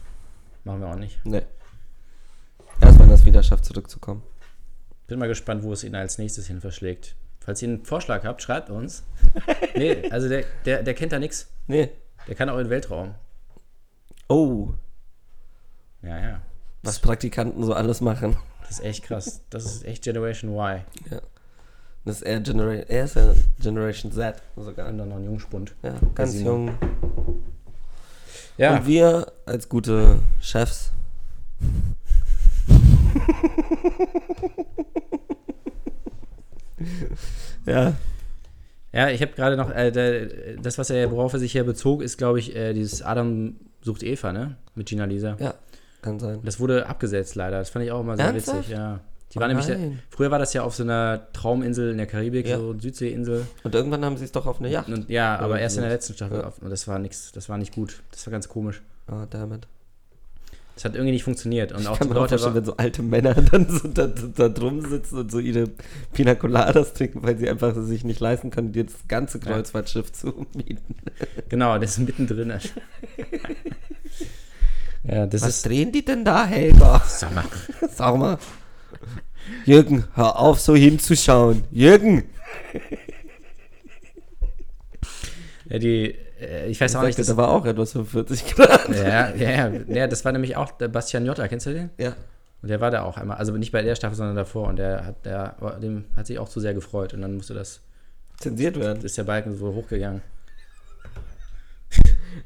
Machen wir auch nicht. nee. Erst wenn das wieder schafft, zurückzukommen. Bin mal gespannt, wo es ihn als nächstes hin verschlägt. Falls ihr einen Vorschlag habt, schreibt uns. [laughs] nee, also der, der, der kennt da nichts. Nee. Der kann auch in den Weltraum. Oh, Ja, ja. was Praktikanten so alles machen. Das ist echt krass. Das ist echt Generation Y. Das ist eher Generation, er ist ja Generation Z sogar. Und dann noch ein Jungspund. Ja, ganz Simon. jung. Ja, Und wir als gute Chefs. [laughs] ja, ja ich habe gerade noch, äh, das, was er, worauf er sich hier bezog, ist, glaube ich, äh, dieses Adam sucht Eva, ne? Mit Gina Lisa. ja, kann sein. Das wurde abgesetzt leider. Das fand ich auch immer sehr Ernsthaft? witzig, ja. Die Oh war nämlich, nein. früher war das ja auf so einer Trauminsel in der Karibik, Ja. so Südseeinsel. Und irgendwann haben sie es doch auf eine Yacht. Und, ja, aber erst in der letzten Staffel. Ja. Auf, und das war nix, das war nicht gut. Das war ganz komisch. Oh, damit. Das hat irgendwie nicht funktioniert. Und auch Ich kann die auch Leute war, wenn so alte Männer [laughs] dann so da, da drum sitzen und so ihre Pina Coladas trinken, weil sie einfach sich nicht leisten können, dir das ganze Kreuzfahrtschiff zu mieten. Genau, das ist mittendrin. [laughs] ja, das Was ist. drehen die denn da, Helga? Sag mal. Sag mal. Jürgen, hör auf, so hinzuschauen. Jürgen! Ja, die, äh, ich weiß auch nicht, das das, war auch etwas 45 Grad. ja, ja, ja, ja, das war nämlich auch der Bastian Jotta, kennst du den? Ja. Und der war da auch einmal, also nicht bei der Staffel, sondern davor. Und der hat, der, dem hat sich auch zu sehr gefreut. Und dann musste das, Zensiert werden. ist der Balken so hochgegangen.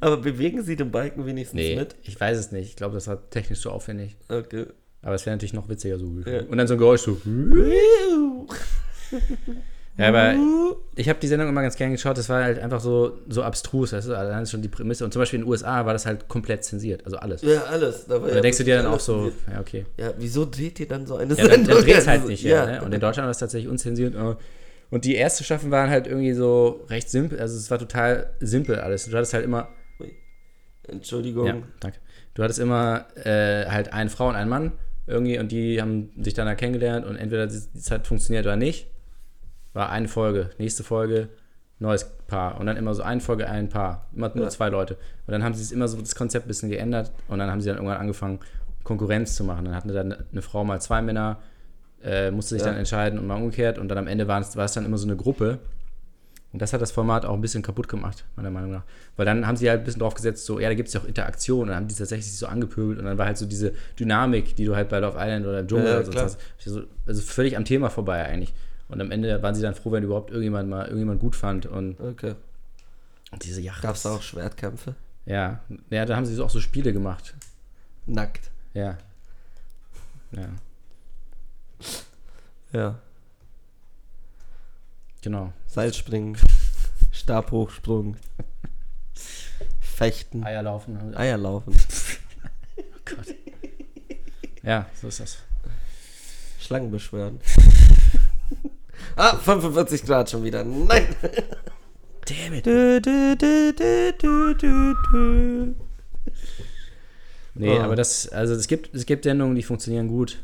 Aber bewegen Sie den Balken wenigstens Nee, mit? ich weiß es nicht. Ich glaube, das war technisch so aufwendig. Okay. Aber es wäre natürlich noch witziger so. Ja. Und dann so ein Geräusch so. [laughs] Ja, aber ich habe die Sendung immer ganz gern geschaut. Das war halt einfach so, so abstrus. Das ist allein schon die Prämisse. Und zum Beispiel in den USA war das halt komplett zensiert. Also alles. Ja, alles. Da, ja denkst du dir dann auch so, alles ja, okay. zensiert. Ja, wieso dreht ihr dann so eine Ja, dann, dann dreht es halt Also, nicht, ja. Ne? Und in Deutschland war es tatsächlich unzensiert. Und die erste Staffel waren halt irgendwie so recht simpel. Also es war total simpel alles. Du hattest halt immer, Entschuldigung. ja, danke. Du hattest immer äh, halt eine Frau und einen Mann irgendwie und die haben sich dann da kennengelernt und entweder die Zeit funktioniert oder nicht. War eine Folge, nächste Folge, neues Paar. Und dann immer so eine Folge, ein Paar. Immer nur Ja. zwei Leute. Und dann haben sie es immer so das Konzept ein bisschen geändert und dann haben sie dann irgendwann angefangen, Konkurrenz zu machen. Dann hatten dann eine Frau mal zwei Männer, äh, musste sich Ja. dann entscheiden und mal umgekehrt. Und dann am Ende war es, war es dann immer so eine Gruppe. Und das hat das Format auch ein bisschen kaputt gemacht, meiner Meinung nach. Weil dann haben sie halt ein bisschen drauf gesetzt, so, ja, da gibt es ja auch Interaktion. Und dann haben die tatsächlich sich so angepöbelt. Und dann war halt so diese Dynamik, die du halt bei Love Island oder im Dschungel Ja, oder so hast. So, also völlig am Thema vorbei eigentlich. Und am Ende waren sie dann froh, wenn überhaupt irgendjemand mal irgendjemand gut fand. Und, Okay. und diese Yacht. Gab es da auch Schwertkämpfe? Ja. ja, da haben sie so auch so Spiele gemacht. Nackt. Ja. Ja, Ja. genau. Seilspringen. [laughs] Stabhochsprung. Fechten. Eier laufen. Eierlaufen. Gott. Ja, so ist das. Schlangen beschwören. [laughs] ah, 45 Grad schon wieder. Nein. Damn it. Du, du, du. Nee, Oh. aber das, also es gibt, es gibt Sendungen, die funktionieren gut.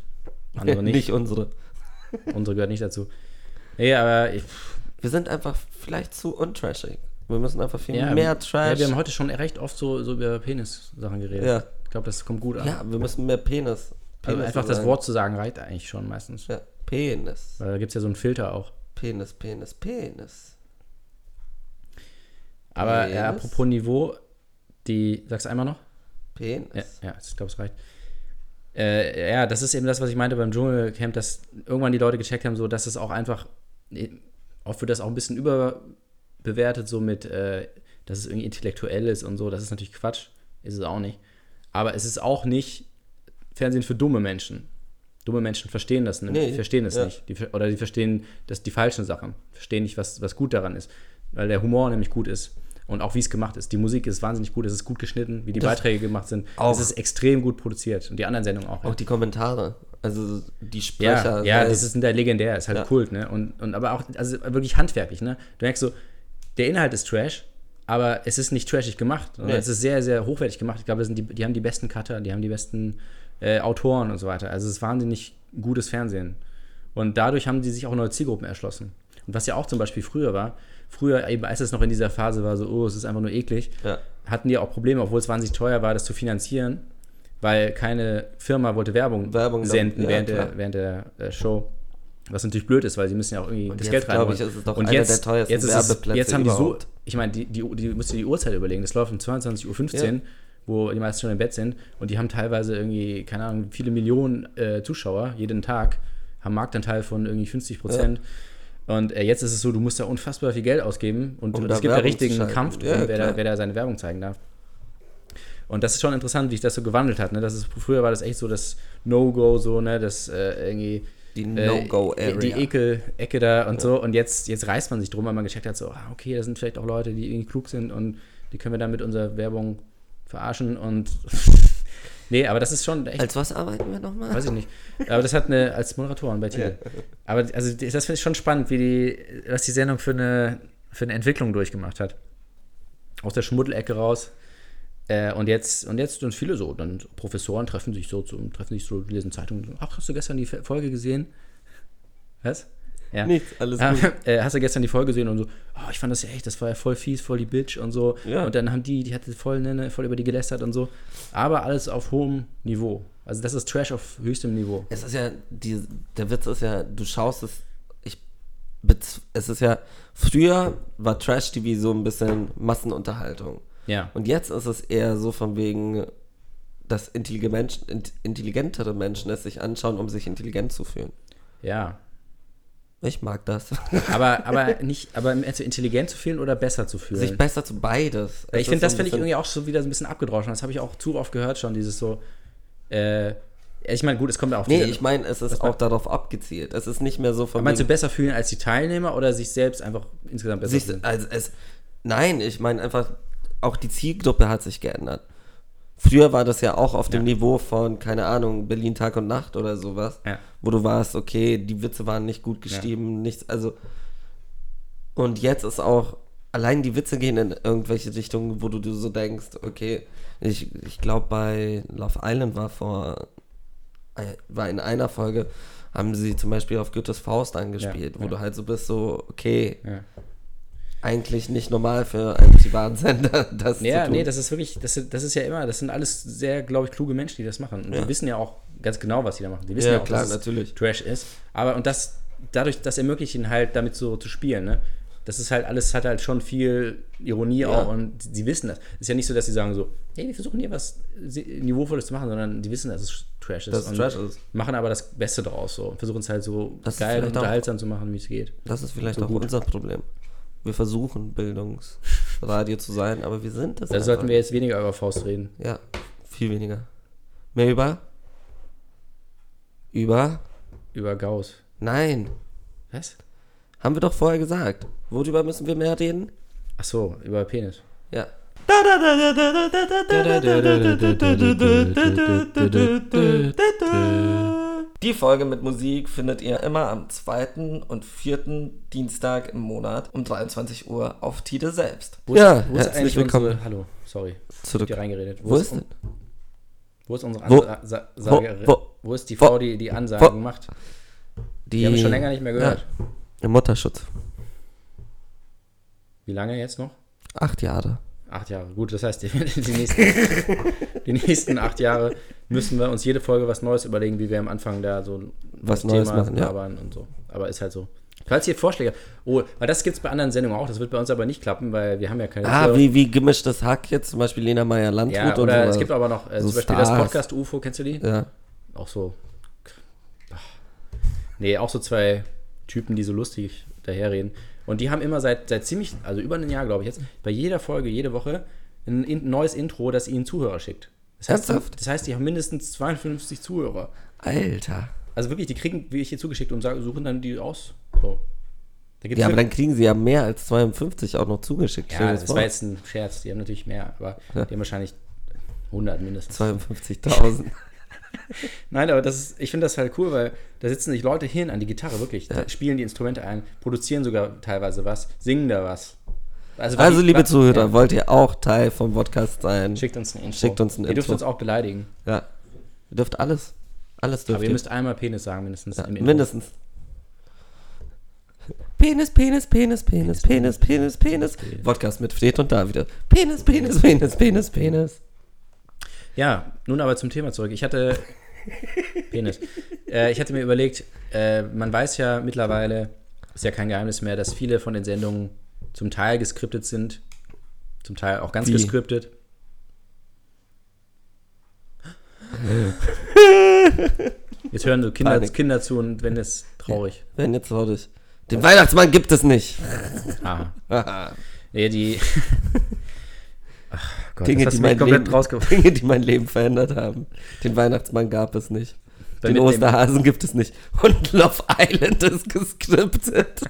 Andere [laughs] nicht. Nicht unsere. Unsere gehört nicht dazu. Nee, aber ich, Wir sind einfach vielleicht zu untrashig. Wir müssen einfach viel ja, mehr ja, Trash. wir haben heute schon recht oft so, so über Penis-Sachen geredet. Ja. Ich glaube, das kommt gut an. ja, wir müssen mehr Penis. also Penis einfach das sagen. Wort zu sagen reicht eigentlich schon meistens. Ja, Penis. Weil da gibt es ja so einen Filter auch. Penis, Penis, Penis. Aber äh, Penis? apropos Niveau, die, sagst du einmal noch? Penis. Ja, ja ich glaube, es reicht. Äh, ja, das ist eben das, was ich meinte beim Dschungelcamp, dass irgendwann die Leute gecheckt haben, so dass es auch einfach, oft wird das auch ein bisschen überbewertet, so mit, äh, dass es irgendwie intellektuell ist und so. Das ist natürlich Quatsch, ist es auch nicht. Aber es ist auch nicht Fernsehen für dumme Menschen. Dumme Menschen verstehen das nicht. Nee, die verstehen es ja. nicht. Die, oder die verstehen das, die falschen Sachen. Verstehen nicht, was, was gut daran ist. Weil der Humor nämlich gut ist. Und auch wie es gemacht ist. Die Musik ist wahnsinnig gut, es ist gut geschnitten, wie die Das Beiträge gemacht sind. auch. Es ist extrem gut produziert. Und die anderen Sendungen auch. Auch die Kommentare. Also die ja, Sprecher. ja, sei das ist der legendär, ist halt Ja. Kult, ne? Und, und aber auch, also wirklich handwerklich, ne? Du merkst so, der Inhalt ist Trash, aber es ist nicht trashig gemacht, Nee. es ist sehr, sehr hochwertig gemacht. Ich glaube, die, die haben die besten Cutter, die haben die besten äh, Autoren und so weiter. Also es ist wahnsinnig gutes Fernsehen. Und dadurch haben die sich auch neue Zielgruppen erschlossen. Und was ja auch zum Beispiel früher war, früher eben, als es noch in dieser Phase war, so, oh, es ist einfach nur eklig, Ja. hatten die auch Probleme, obwohl es wahnsinnig teuer war, das zu finanzieren, weil keine Firma wollte Werbung, Werbung dann- senden ja, während, klar. der, während der äh, Show. Was natürlich blöd ist, weil sie müssen ja auch irgendwie Und das jetzt, Geld reinholen. ich, ist Und jetzt, jetzt ist es, Jetzt haben die so, überhaupt. ich meine, die, die, die musst du die Uhrzeit überlegen. Das läuft um 22.15 Uhr, wo die meisten schon im Bett sind. Und die haben teilweise irgendwie, keine Ahnung, viele Millionen äh, Zuschauer jeden Tag, haben Marktanteil von irgendwie 50 Prozent. Und äh, jetzt ist es so, du musst da unfassbar viel Geld ausgeben und Um es da gibt da richtigen. Kampf drum, Ja, wer, da, wer da seine Werbung zeigen darf. Und das ist schon interessant, wie sich das so gewandelt hat. Ne? Das ist, früher war das echt so das No-Go, so, ne? Das äh, irgendwie Die äh, No-Go-Area. Die Ekel-Ecke da und so. Und jetzt, jetzt reißt man sich drum, weil man gecheckt hat, so, ah, okay, da sind vielleicht auch Leute, die irgendwie klug sind und die können wir dann mit unserer Werbung verarschen und. [laughs] nee, aber das ist schon echt. Als was arbeiten wir nochmal? Weiß ich nicht. Aber das hat eine, als Moderatorin bei Tele. Aber also das finde ich schon spannend, wie die, was die Sendung für eine, für eine Entwicklung durchgemacht hat. Aus der Schmuddelecke raus. Äh, und jetzt, und jetzt sind viele so, dann so Professoren treffen sich so, zum, treffen sich so, lesen Zeitungen. und so, Ach, hast du gestern die Folge gesehen? Was? Ja. Nichts, alles Ja, gut. [laughs] äh, hast du gestern die Folge gesehen und so, oh, ich fand das ja echt, das war ja voll fies, voll die Bitch und so. Ja. Und dann haben die, die hatte voll, ne, ne, voll über die gelästert und so. Aber alles auf hohem Niveau. Also das ist Trash auf höchstem Niveau. Es ist ja, die, der Witz ist ja, du schaust es, ich, es ist ja, früher war Trash-TV so ein bisschen Massenunterhaltung. Ja. Und jetzt ist es eher so von wegen, dass intelligent, int- intelligentere Menschen es sich anschauen, um sich intelligent zu fühlen. Ja. Ich mag das. [laughs] Aber, aber [laughs] nicht, aber also intelligent zu fühlen oder besser zu fühlen. sich besser zu beides. Ich finde, das so finde ich irgendwie auch so wieder so ein bisschen abgedroschen. Das habe ich auch zu oft gehört schon, dieses so, äh, ich meine, gut, es kommt ja auch Nee, ich meine, es ist auch darauf abgezielt. Es ist nicht mehr so von meinst du besser fühlen als die Teilnehmer oder sich selbst einfach insgesamt besser sich, fühlen? also es, nein, ich meine einfach, auch die Zielgruppe hat sich geändert. Früher war das ja auch auf dem Ja. Niveau von, keine Ahnung, Berlin Tag und Nacht oder sowas, Ja. wo du warst, okay, die Witze waren nicht gut geschrieben, nichts, also und jetzt ist auch, allein die Witze gehen in irgendwelche Richtungen, wo du dir so denkst, okay, ich, ich glaube bei Love Island war vor, äh, war in einer Folge, haben sie zum Beispiel auf Goethes Faust angespielt, wo ja. du halt so bist, so, okay, Ja. Eigentlich nicht normal für einen Privatsender, [laughs] das Ja, zu tun. nee, das ist wirklich, das, ist- das ist ja immer, das sind alles sehr, glaube ich, kluge Menschen, die das machen. Und Ja. die wissen ja auch ganz genau, was sie da machen. Die wissen Ja, ja, auch, klar, dass natürlich. Trash ist. Aber und das, dadurch, das ermöglicht ihnen halt, damit so zu spielen, ne? Das ist halt alles, hat halt schon viel Ironie auch und sie wissen das. Es ist ja nicht so, dass sie sagen so, hey, wir versuchen hier was Niveauvolles zu machen, sondern die wissen, dass es Trash ist. Dass es und Trash ist. Machen aber das Beste draus so und versuchen es halt so Das geil und vielleicht auch- unterhaltsam zu machen, wie es geht. Das ist vielleicht So auch gut. unser Problem. Wir versuchen Bildungsradio zu sein, aber wir sind das Da sollten wir jetzt weniger über Faust reden. Ja, viel weniger. Mehr über? Über? Über Gauss. Nein, Was? haben wir doch vorher gesagt. Worüber müssen wir mehr reden? Ach so, über Penis. Ja. Die Folge mit Musik findet ihr immer am zweiten und vierten Dienstag im Monat um 23 Uhr auf Tide selbst. Wo ist, ja, wo ist herzlich eigentlich willkommen unsere, Hallo, sorry. zurück. Hier reingeredet. Wo ist denn? Wo ist unsere Wo- Ansa Sage, wo- wo, ist die wo- Frau, die die Ansagen wo- macht? Die, Die habe ich schon länger nicht mehr gehört. Ja, Im Mutterschutz. Wie lange jetzt noch? Acht Jahre. Acht Jahre. Gut, das heißt, die, [laughs] die, nächsten, die nächsten acht Jahre müssen wir uns jede Folge was Neues überlegen, wie wir am Anfang da so Was Neues machen, ja. und so. Aber ist halt so. Falls ihr Vorschläge, oh, weil das gibt es bei anderen Sendungen auch, das wird bei uns aber nicht klappen, weil wir haben ja keine Ah, wie, wie gemischtes Hack jetzt, zum Beispiel Lena Meyer-Landrut ja, und oder sowas. es gibt aber noch äh, So zum Beispiel das Stars. Podcast UFO, kennst du die? Ja. auch so. Ach, nee, auch so zwei Typen, die so lustig daherreden. Und die haben immer seit, seit ziemlich, also über ein Jahr, glaube ich jetzt, bei jeder Folge, jede Woche ein in, neues Intro, das ihnen Zuhörer schickt. Das heißt, Ernsthaft? das heißt, die haben mindestens 52 Zuhörer. Alter. Also wirklich, die kriegen, wie ich hier zugeschickt und sagen, suchen dann die aus. So. Da gibt's Ja, aber dann kriegen sie ja mehr als 52 auch noch zugeschickt. Ja, das vor. war jetzt ein Scherz. Die haben natürlich mehr, aber Ja. die haben wahrscheinlich 100 mindestens. 52.000. [laughs] Nein, aber das ist, ich finde das halt cool, weil da sitzen sich Leute hin an die Gitarre, wirklich, Ja. spielen die Instrumente ein, produzieren sogar teilweise was, singen da was. Also, die- liebe Zuhörer, ja, wollt ihr auch Teil vom Podcast sein? schickt uns ein Intro. schickt uns ein Ihr dürft uns auch beleidigen, Ja. Ihr dürft alles. Alles dürft aber ihr müsst einmal Penis sagen, mindestens ja, im Intro. mindestens. Penis, Penis, Penis, Penis, Penis, Penis, Penis. Podcast mit Fred und David. Penis, Penis, Penis, Penis, Penis. Ja, nun aber zum Thema zurück. Ich hatte Penis. Äh, ich hatte mir überlegt, äh, man weiß ja mittlerweile, ist ja kein Geheimnis mehr, dass viele von den Sendungen zum Teil geskriptet sind, zum Teil auch ganz Wie? geskriptet. [laughs] Jetzt hören so Kinder, Panik. Kinder zu und wenn es traurig. Wenn jetzt traurig. Den Weihnachtsmann gibt es nicht. [laughs] Aha. Nee, die. [laughs] Ach Gott, Dinge, die mein komplett Leben. Dinge, die mein Leben verändert haben. Den Weihnachtsmann gab es nicht. Den Osterhasen gibt es nicht. Und Love Island ist geskriptet.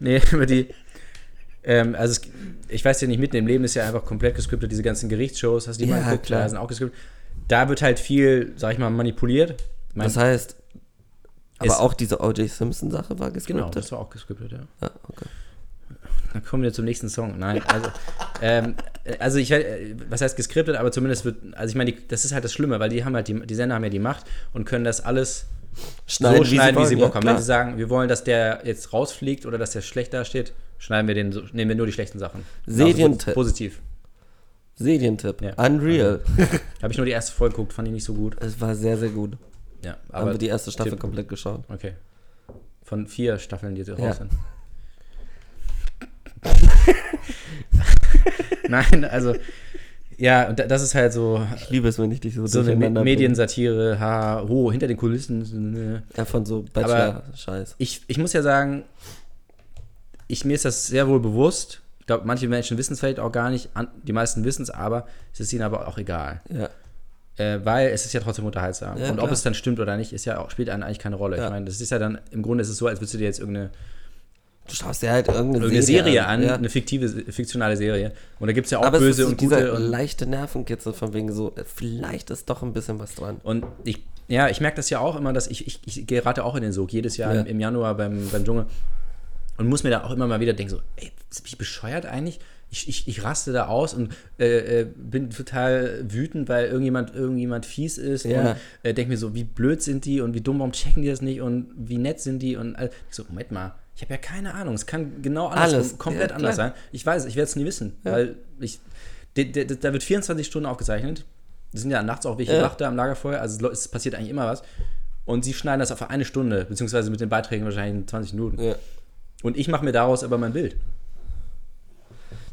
Nee, über die. Ähm, also, es, ich weiß ja nicht, mitten im Leben ist ja einfach komplett geskriptet, diese ganzen Gerichtsshows, hast du die Ja, mal geguckt? klar. Sind auch geskriptet. Da wird halt viel, sag ich mal, manipuliert. Mein, Das heißt, aber auch diese O.J. Simpson-Sache war genau, geskriptet. das war auch geskriptet, ja. ja, okay. Dann kommen wir zum nächsten Song. Nein, also, ähm, also ich, äh, was heißt geskriptet, aber zumindest wird, also ich meine, die- das ist halt das Schlimme, weil die haben halt, die, die Sender haben ja die Macht und können das alles so schneiden, wie sie, wollen, Bock haben. ja, Wenn sie sagen, wir wollen, dass der jetzt rausfliegt oder dass der schlecht dasteht, schneiden wir den, nehmen wir nur die schlechten Sachen. Serien- Also positiv. Serientipp. Ja. Unreal. [laughs] Habe ich nur die erste Folge geguckt, fand ich nicht so gut. Es war sehr, sehr gut. Ja, Haben aber wir die erste Staffel Tipp. komplett geschaut. Okay. Von vier Staffeln, die jetzt Ja. raus sind. [laughs] Nein, also, ja, und da- das ist halt so, Ich liebe es, wenn ich dich so, so eine Me. Mediensatire, ha, ho, hinter den Kulissen. ne. Ja, von so Bachelor-Scheiß. Ich, ich muss ja sagen, ich, mir ist das sehr wohl bewusst. Ich glaube, manche Menschen wissen es vielleicht auch gar nicht, an, die meisten wissen es, aber es ist ihnen aber auch egal. Ja. Äh, weil es ist ja trotzdem unterhaltsam. Ja, und ob klar. es dann stimmt oder nicht, ist ja auch, spielt dann eigentlich keine Rolle. Ja. Ich meine, das ist ja dann, im Grunde ist es so, als würdest du dir jetzt irgendeine Du schaust dir halt irgendeine, irgendeine Serie an, Ja. eine fiktive, fiktionale Serie. Und da gibt es ja auch Aber böse und gute. Und, leichte Nervenkitzel von wegen so, äh, vielleicht ist doch ein bisschen was dran. und ich, ja, ich merke das ja auch immer, dass ich, ich, ich gerate auch in den Sog, jedes Jahr Ja. im, im Januar beim, beim Dschungel. Und muss mir da auch immer mal wieder denken, so, ey, bin ich bescheuert eigentlich? Ich, ich, ich raste da aus und äh, äh, bin total wütend, weil irgendjemand, irgendjemand fies ist Ja. und äh, denke mir so, wie blöd sind die und wie dumm, warum checken die das nicht und wie nett sind die und ich so, Moment mal, ich habe ja keine Ahnung, es kann genau anders, Alles, komplett ja, anders sein. Ich weiß, ich werde es nie wissen, Ja. weil ich, da wird 24 Stunden aufgezeichnet. Das sind ja nachts auch welche Ja. wach da am Lagerfeuer, also es passiert eigentlich immer was. Und sie schneiden das auf eine Stunde, beziehungsweise mit den Beiträgen wahrscheinlich in 20 Minuten. Ja. Und ich mache mir daraus aber mein Bild.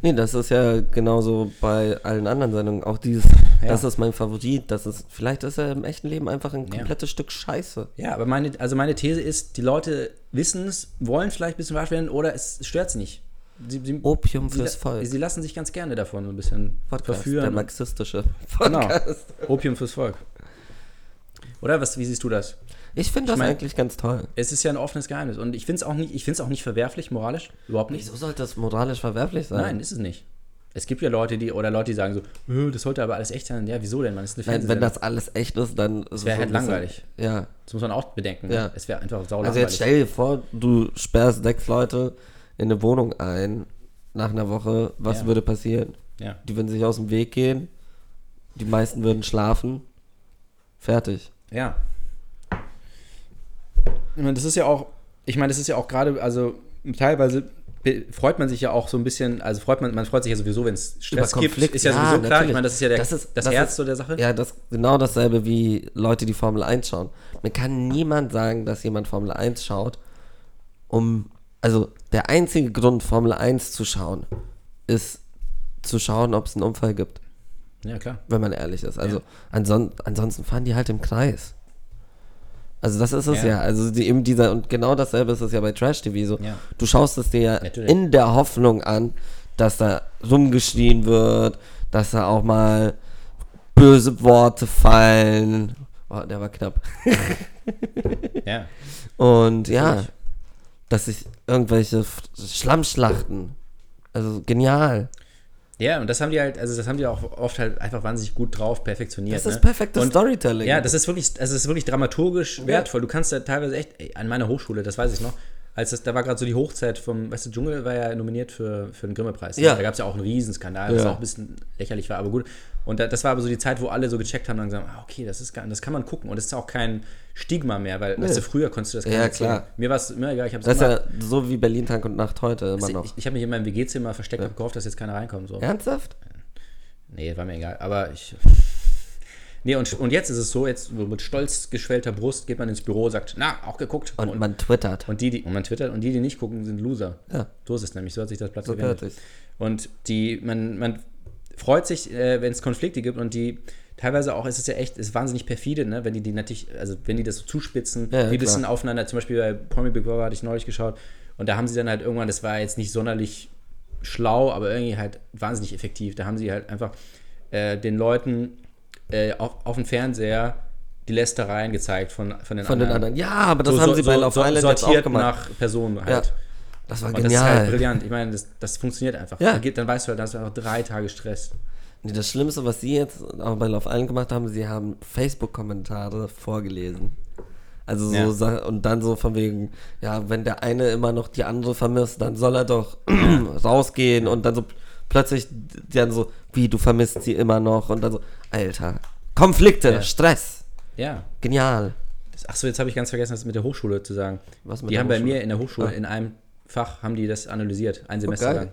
Nee, das ist ja genauso bei allen anderen Sendungen. Auch dieses, Ja. das ist mein Favorit. Das ist, vielleicht ist er im echten Leben einfach ein komplettes Stück Scheiße. Ja, aber meine, also meine These ist, die Leute wissen es, wollen vielleicht ein bisschen verarscht werden oder es stört sie nicht. Sie, sie, Opium sie, fürs Volk. sie lassen sich ganz gerne davon so ein bisschen Podcast, der verführen. marxistische Genau. Podcast. Opium fürs Volk. Oder was, wie siehst du das? Ich finde das Ich mein- eigentlich ganz toll. Es ist ja ein offenes Geheimnis und ich finde es auch nicht, ich finde es auch nicht verwerflich, moralisch, überhaupt nicht. Wieso sollte das moralisch verwerflich sein? Nein, ist es nicht. Es gibt ja Leute, die, oder Leute, die sagen so, "Äh, das sollte aber alles echt sein. Ja, wieso denn? Man ist eine Nein, wenn das alles echt ist, dann ist es wäre so halt ein bisschen- langweilig. Ja. Das muss man auch bedenken. Ja. Ne? Es wäre einfach sau Also jetzt stell dir vor, du sperrst sechs Leute in eine Wohnung ein nach einer Woche. Was Ja. würde passieren? Ja. Die würden sich aus dem Weg gehen. Die meisten würden schlafen. Fertig. Ja. Ich meine, das ist ja auch, ich meine, das ist ja auch gerade, also teilweise freut man sich ja auch so ein bisschen, also freut man, man freut sich ja sowieso, wenn es Stress Über gibt, Konflikt, ist ja, ja, sowieso klar. Ich natürlich. meine, das ist ja der, Das das, ist- das Herz ist- so der Sache. Ja, das genau dasselbe wie Leute, die Formel 1 schauen. Man kann niemand sagen, dass jemand Formel 1 schaut, um. Also der einzige Grund, Formel 1 zu schauen, ist zu schauen, ob es einen Unfall gibt, Ja, klar. wenn man ehrlich ist. Also Ja. anson ansonsten fahren die halt im Kreis. Also das ist es ja. Ja. Also die, eben dieser, und genau dasselbe ist es ja bei Trash TV so. Ja. Du schaust es dir ja Natürlich. in der Hoffnung an, dass da rumgeschrien wird, dass da auch mal böse Worte fallen. Oh, der war knapp. [laughs] Ja. Und ja, Natürlich. dass sich irgendwelche Schlammschlachten. Also genial. Ja, und das haben die halt, also das haben die auch oft halt einfach wahnsinnig gut drauf perfektioniert. Das ne? ist perfektes Und- Storytelling. Ja, das ist wirklich, also es ist wirklich dramaturgisch wertvoll. Du kannst da teilweise echt, ey, an meiner Hochschule, das weiß ich noch, als das, da war gerade so die Hochzeit vom, weißt du, Dschungel war ja nominiert für, für den Grimme-Preis. ne? Ja. Da gab es ja auch einen Riesenskandal, was Ja. auch ein bisschen lächerlich war, aber gut. Und da, das war aber so die Zeit, wo alle so gecheckt haben und gesagt, ah, okay, das ist gar, das kann man gucken. Und das ist auch kein Stigma mehr, weil weißt du, früher konntest du das gar Ja, nicht erzählen. klar. Mir war es immer egal, ich habe es Das ist ja so wie Berlin Tag und Nacht heute immer Also noch. ich ich habe mich in meinem WG-Zimmer versteckt und gehofft, dass jetzt keiner reinkommt. So. Ernsthaft? Nee, war mir egal. Aber ich. Nee, und, und jetzt ist es so, jetzt mit stolz geschwellter Brust geht man ins Büro, sagt, na, auch geguckt. Und man twittert. und die, die, und man twittert, und die, die nicht gucken, sind Loser. Ja. So ist es nämlich, so hat sich das Blatt So gewendet. Und die, man, man freut sich, äh, wenn es Konflikte gibt und die, teilweise auch, ist es ja echt, ist wahnsinnig perfide, ne, wenn die die natürlich, also wenn die das so zuspitzen, Ja, ja, die ein bisschen aufeinander, zum Beispiel bei Promi Big Brother hatte ich neulich geschaut und da haben sie dann halt irgendwann, das war jetzt nicht sonderlich schlau, aber irgendwie halt wahnsinnig effektiv. Da haben sie halt einfach äh, den Leuten äh, auf, auf dem Fernseher die Lästereien gezeigt von, von den Von den anderen. anderen. Ja, aber das So- haben so- sie bei so- Love so- Island jetzt auch sortiert gemacht. nach Personen halt. Ja. Das war Und das ist halt genial. brillant. Ich meine, das, das funktioniert einfach. Ja. Da geht, dann weißt du halt, da hast du einfach drei Tage Stress. Nee, das Schlimmste, was sie jetzt auch bei Love Island gemacht haben, sie haben Facebook-Kommentare vorgelesen. Also so Ja. Sa- und dann so von wegen, ja, wenn der eine immer noch die andere vermisst, dann soll er doch [clears throat] rausgehen und dann so plötzlich dann so, wie du vermisst sie immer noch und dann so, Alter, Konflikte, Ja. Stress, Ja. genial. Achso, jetzt habe ich ganz vergessen, das mit der Hochschule zu sagen. Was mit die der haben bei Hochschule? mir in der Hochschule Ah. in einem Fach haben die das analysiert, ein Semester geil. lang.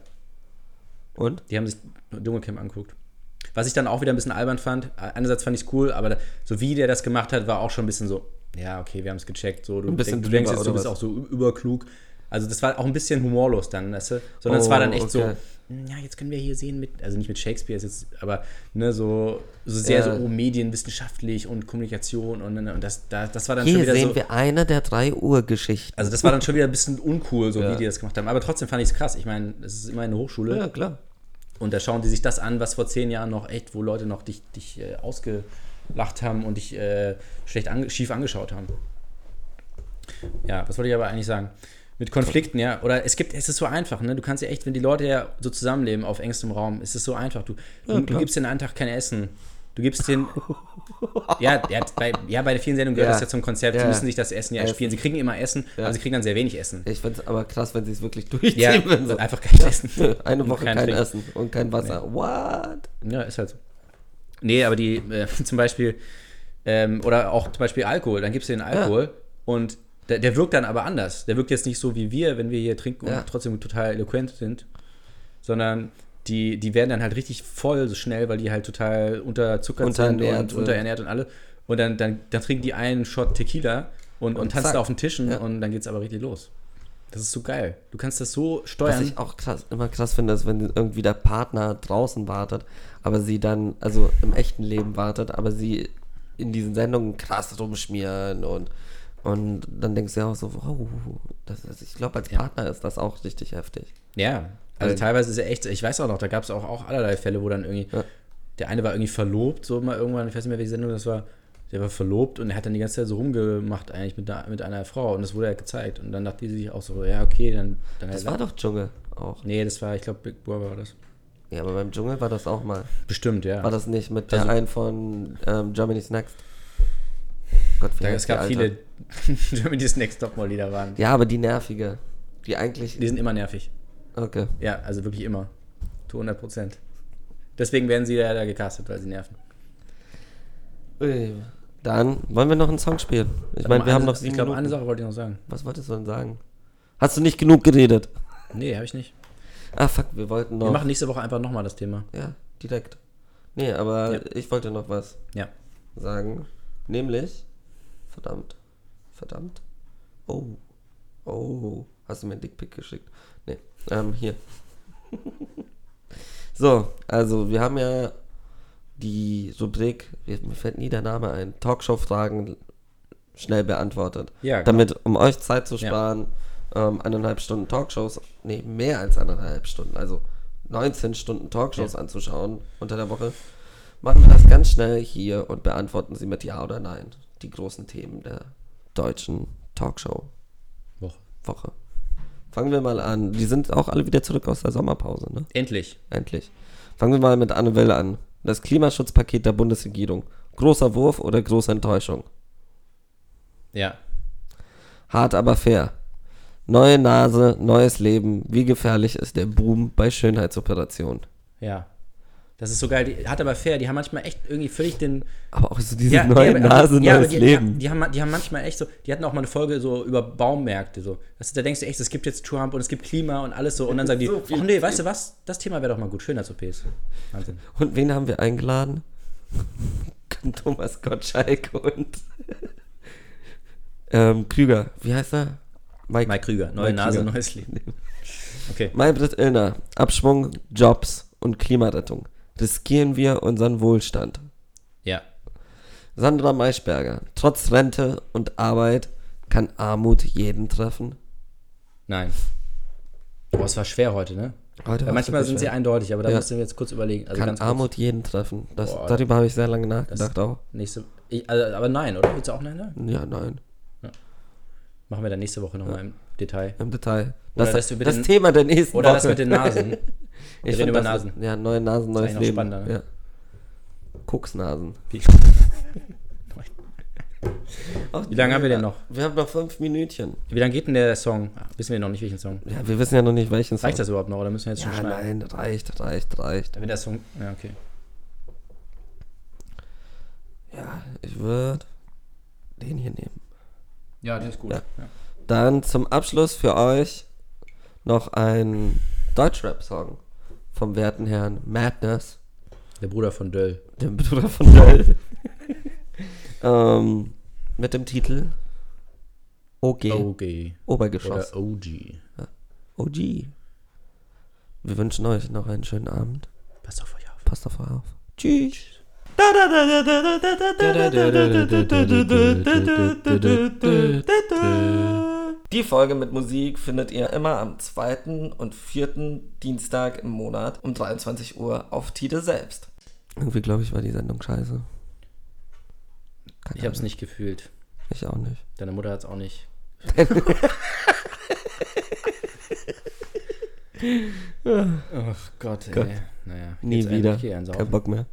Und? Die haben sich Dschungelcamp angeguckt. Was ich dann auch wieder ein bisschen albern fand. Einerseits fand ich es cool, aber da, so wie der das gemacht hat, war auch schon ein bisschen so, ja, okay, wir haben es gecheckt. So, du, Ein bisschen denk, du denkst jetzt, du bist was? auch so überklug. Also das war auch ein bisschen humorlos dann, weißt du? Sondern es Oh, war dann echt okay. so, "Hm, ja, jetzt können wir hier sehen mit, also nicht mit Shakespeare, jetzt, aber ne, so, so sehr Ja. so oh, medienwissenschaftlich und Kommunikation und, und das, das, das war dann schon Hier wieder sehen so. wir eine der drei Urgeschichten. Also das war dann schon wieder ein bisschen uncool, so Ja. wie die das gemacht haben. Aber trotzdem fand ich es krass. Ich meine, es ist immer eine Hochschule. ja, klar. Und da schauen die sich das an, was vor zehn Jahren noch echt, wo Leute noch dich, dich äh, ausgelacht haben und dich äh, schlecht ange schief angeschaut haben. Ja, was wollte ich aber eigentlich sagen? Mit Konflikten, ja. Oder es gibt, es ist so einfach, ne? Du kannst ja echt, wenn die Leute ja so zusammenleben auf engstem Raum, ist es so einfach. Du, du, du gibst den einen Tag kein Essen. Du gibst den. ja, ja, bei, ja, bei vielen Sendungen gehört Ja. das ja zum Konzept. Ja. Sie müssen sich das Essen ja Essen. erspielen. Sie kriegen immer Essen, Ja. aber sie kriegen dann sehr wenig Essen. Ich finde es aber krass, wenn sie es wirklich durchziehen. Ja, wenn so. einfach kein Essen. [laughs] Eine Woche kein kein. Essen und kein Wasser. What? Ja, ist halt so. Nee, aber die, äh, [laughs] zum Beispiel, ähm, oder auch zum Beispiel Alkohol, dann gibst du den Alkohol und der, der wirkt dann aber anders. Der wirkt jetzt nicht so wie wir, wenn wir hier trinken Ja. und trotzdem total eloquent sind, sondern die, die werden dann halt richtig voll so schnell, weil die halt total unterzuckert sind Unterernährt und sind. unterernährt und alle. Und dann, dann, dann trinken die einen Shot Tequila und, und, Und tanzen zack. auf den Tischen Ja. und dann geht's aber richtig los. Das ist so geil. Du kannst das so Was steuern. ich auch krass, immer krass finde, ist, wenn irgendwie der Partner draußen wartet, aber sie dann, also im echten Leben wartet, aber sie in diesen Sendungen krass rumschmieren und, und dann denkst du ja auch so, wow, das ist, ich glaube, als Partner ist das auch richtig heftig. Ja, also Weil- teilweise ist er echt, ich weiß auch noch, da gab es auch, auch allerlei Fälle, wo dann irgendwie, Ja. der eine war irgendwie verlobt, so mal irgendwann, ich weiß nicht mehr, welche Sendung das war, der war verlobt und er hat dann die ganze Zeit so rumgemacht eigentlich mit, einer- mit einer Frau und das wurde ja gezeigt und dann dachte die sich auch so, ja, okay, dann, dann Das halt war doch Dschungel auch. Nee, das war, ich glaube, Big Brother war das. Ja, aber beim Dschungel war das auch mal. Bestimmt, ja. War das nicht mit der Also- einen von ähm, Germany's Next? Gott, wie da, es gab viele [laughs] Germany's Next Topmodel-Lieder waren. Ja, aber die nervige. Die eigentlich. Die sind immer nervig. Okay. Ja, also wirklich immer. Zu 100 Prozent. Deswegen werden sie ja da gecastet, weil sie nerven. Dann wollen wir noch einen Song spielen. Ich meine, wir haben noch Ich sieben glaube, eine. Sache wollte ich noch sagen. Was wolltest du denn sagen? Hast du nicht genug geredet? Nee, habe ich nicht. Ah, fuck, wir wollten noch. Wir machen nächste Woche einfach nochmal das Thema. ja, direkt. Nee, aber Ja. ich wollte noch was Ja. sagen. Nämlich. Verdammt. Verdammt. Oh. Oh. Hast du mir ein Dickpick geschickt? Nee. Ähm, hier. [laughs] so, also wir haben ja die Rubrik, mir fällt nie der Name ein, Talkshow-Fragen schnell beantwortet. Ja, genau. Damit, um euch Zeit zu Ja. sparen, ähm, eineinhalb Stunden Talkshows, nee, mehr als eineinhalb Stunden, also 19 Stunden Talkshows Ja. anzuschauen unter der Woche, machen wir das ganz schnell hier und beantworten sie mit Ja oder Nein. Die großen Themen der deutschen Talkshow. Woche. Woche. Fangen wir mal an. Die sind auch alle wieder zurück aus der Sommerpause, ne? Endlich. Endlich. Fangen wir mal mit Anne Will an. Das Klimaschutzpaket der Bundesregierung. Großer Wurf oder große Enttäuschung? Ja. Hart aber fair. Neue Nase, neues Leben. Wie gefährlich ist der Boom bei Schönheitsoperationen? Ja. Das ist so geil. Die hat aber fair. Die haben manchmal echt irgendwie völlig den. Aber auch so diese Ja, neue die, aber- Nase, ja, neues die, Leben. Die, haben, die haben manchmal echt so. Die hatten auch mal eine Folge so über Baumärkte. So. Das, da denkst du echt, es gibt jetzt Trump und es gibt Klima und alles so. Und dann sagen die, So ach nee, weißt du was? Das Thema wäre doch mal gut. Schönheits-OPs. Wahnsinn. Und wen haben wir eingeladen? Thomas Gottschalk und ähm, Krüger. Wie heißt er? Mike Krüger. Neue Mike Nase, Krüger. neues Leben. [laughs] Okay. Maybrit Illner. Abschwung, Jobs und Klimarettung. Riskieren wir unseren Wohlstand. Ja. Sandra Maischberger. Trotz Rente und Arbeit kann Armut jeden treffen. Nein. Boah, es war schwer heute, ne? Heute Ja, manchmal sind sie schwer. eindeutig, aber da Ja. müssen wir jetzt kurz überlegen. Also kann ganz kurz. Armut jeden treffen. Das, Boah. darüber habe ich sehr lange nachgedacht auch. Nächste, ich, also, aber nein, oder? Willst du auch nein sagen? Ja, nein. Machen wir dann nächste Woche nochmal im Detail. Im Detail. Oder Das, das den- Thema der nächsten Oder Woche. das mit den Nasen. [laughs] Wir Ich reden über das Nasen. Ist, ja, neue Nasen, neues eigentlich noch Leben. spannender, ne? Ja. Koksnasen. Wie, [laughs] Wie lange haben wir denn noch? Wir haben noch fünf Minütchen. wie lange geht denn der Song? Ach, wissen wir noch nicht, welchen Song. Ja, wir wissen ja noch nicht, welchen Song. Reicht das überhaupt noch oder müssen wir jetzt schon Ja, schneiden? nein, reicht, reicht, reicht. Wenn der Song. Ja, okay. Ja, ich würde den hier nehmen. Ja, der ist gut. Ja. Dann zum Abschluss für euch noch ein Deutschrap-Song vom werten Herrn Madness. Der Bruder von Döll. Der Bruder von Dell. ähm, mit dem Titel OG. OG. Obergeschoss. Oder OG. OG. Wir wünschen euch noch einen schönen Abend. Passt auf euch auf. Passt auf euch auf. Tschüss. Die Folge mit Musik findet ihr immer am zweiten und vierten Dienstag im Monat um 23 Uhr auf Tide selbst. Irgendwie glaube ich, war die Sendung scheiße. Keine Ich hab's Ahnung. nicht gefühlt. Ich auch nicht. Deine Mutter hat's auch nicht. [laughs] Ach Gott, ey. Gott. Naja. Nie wieder. ans Kein? Bock mehr.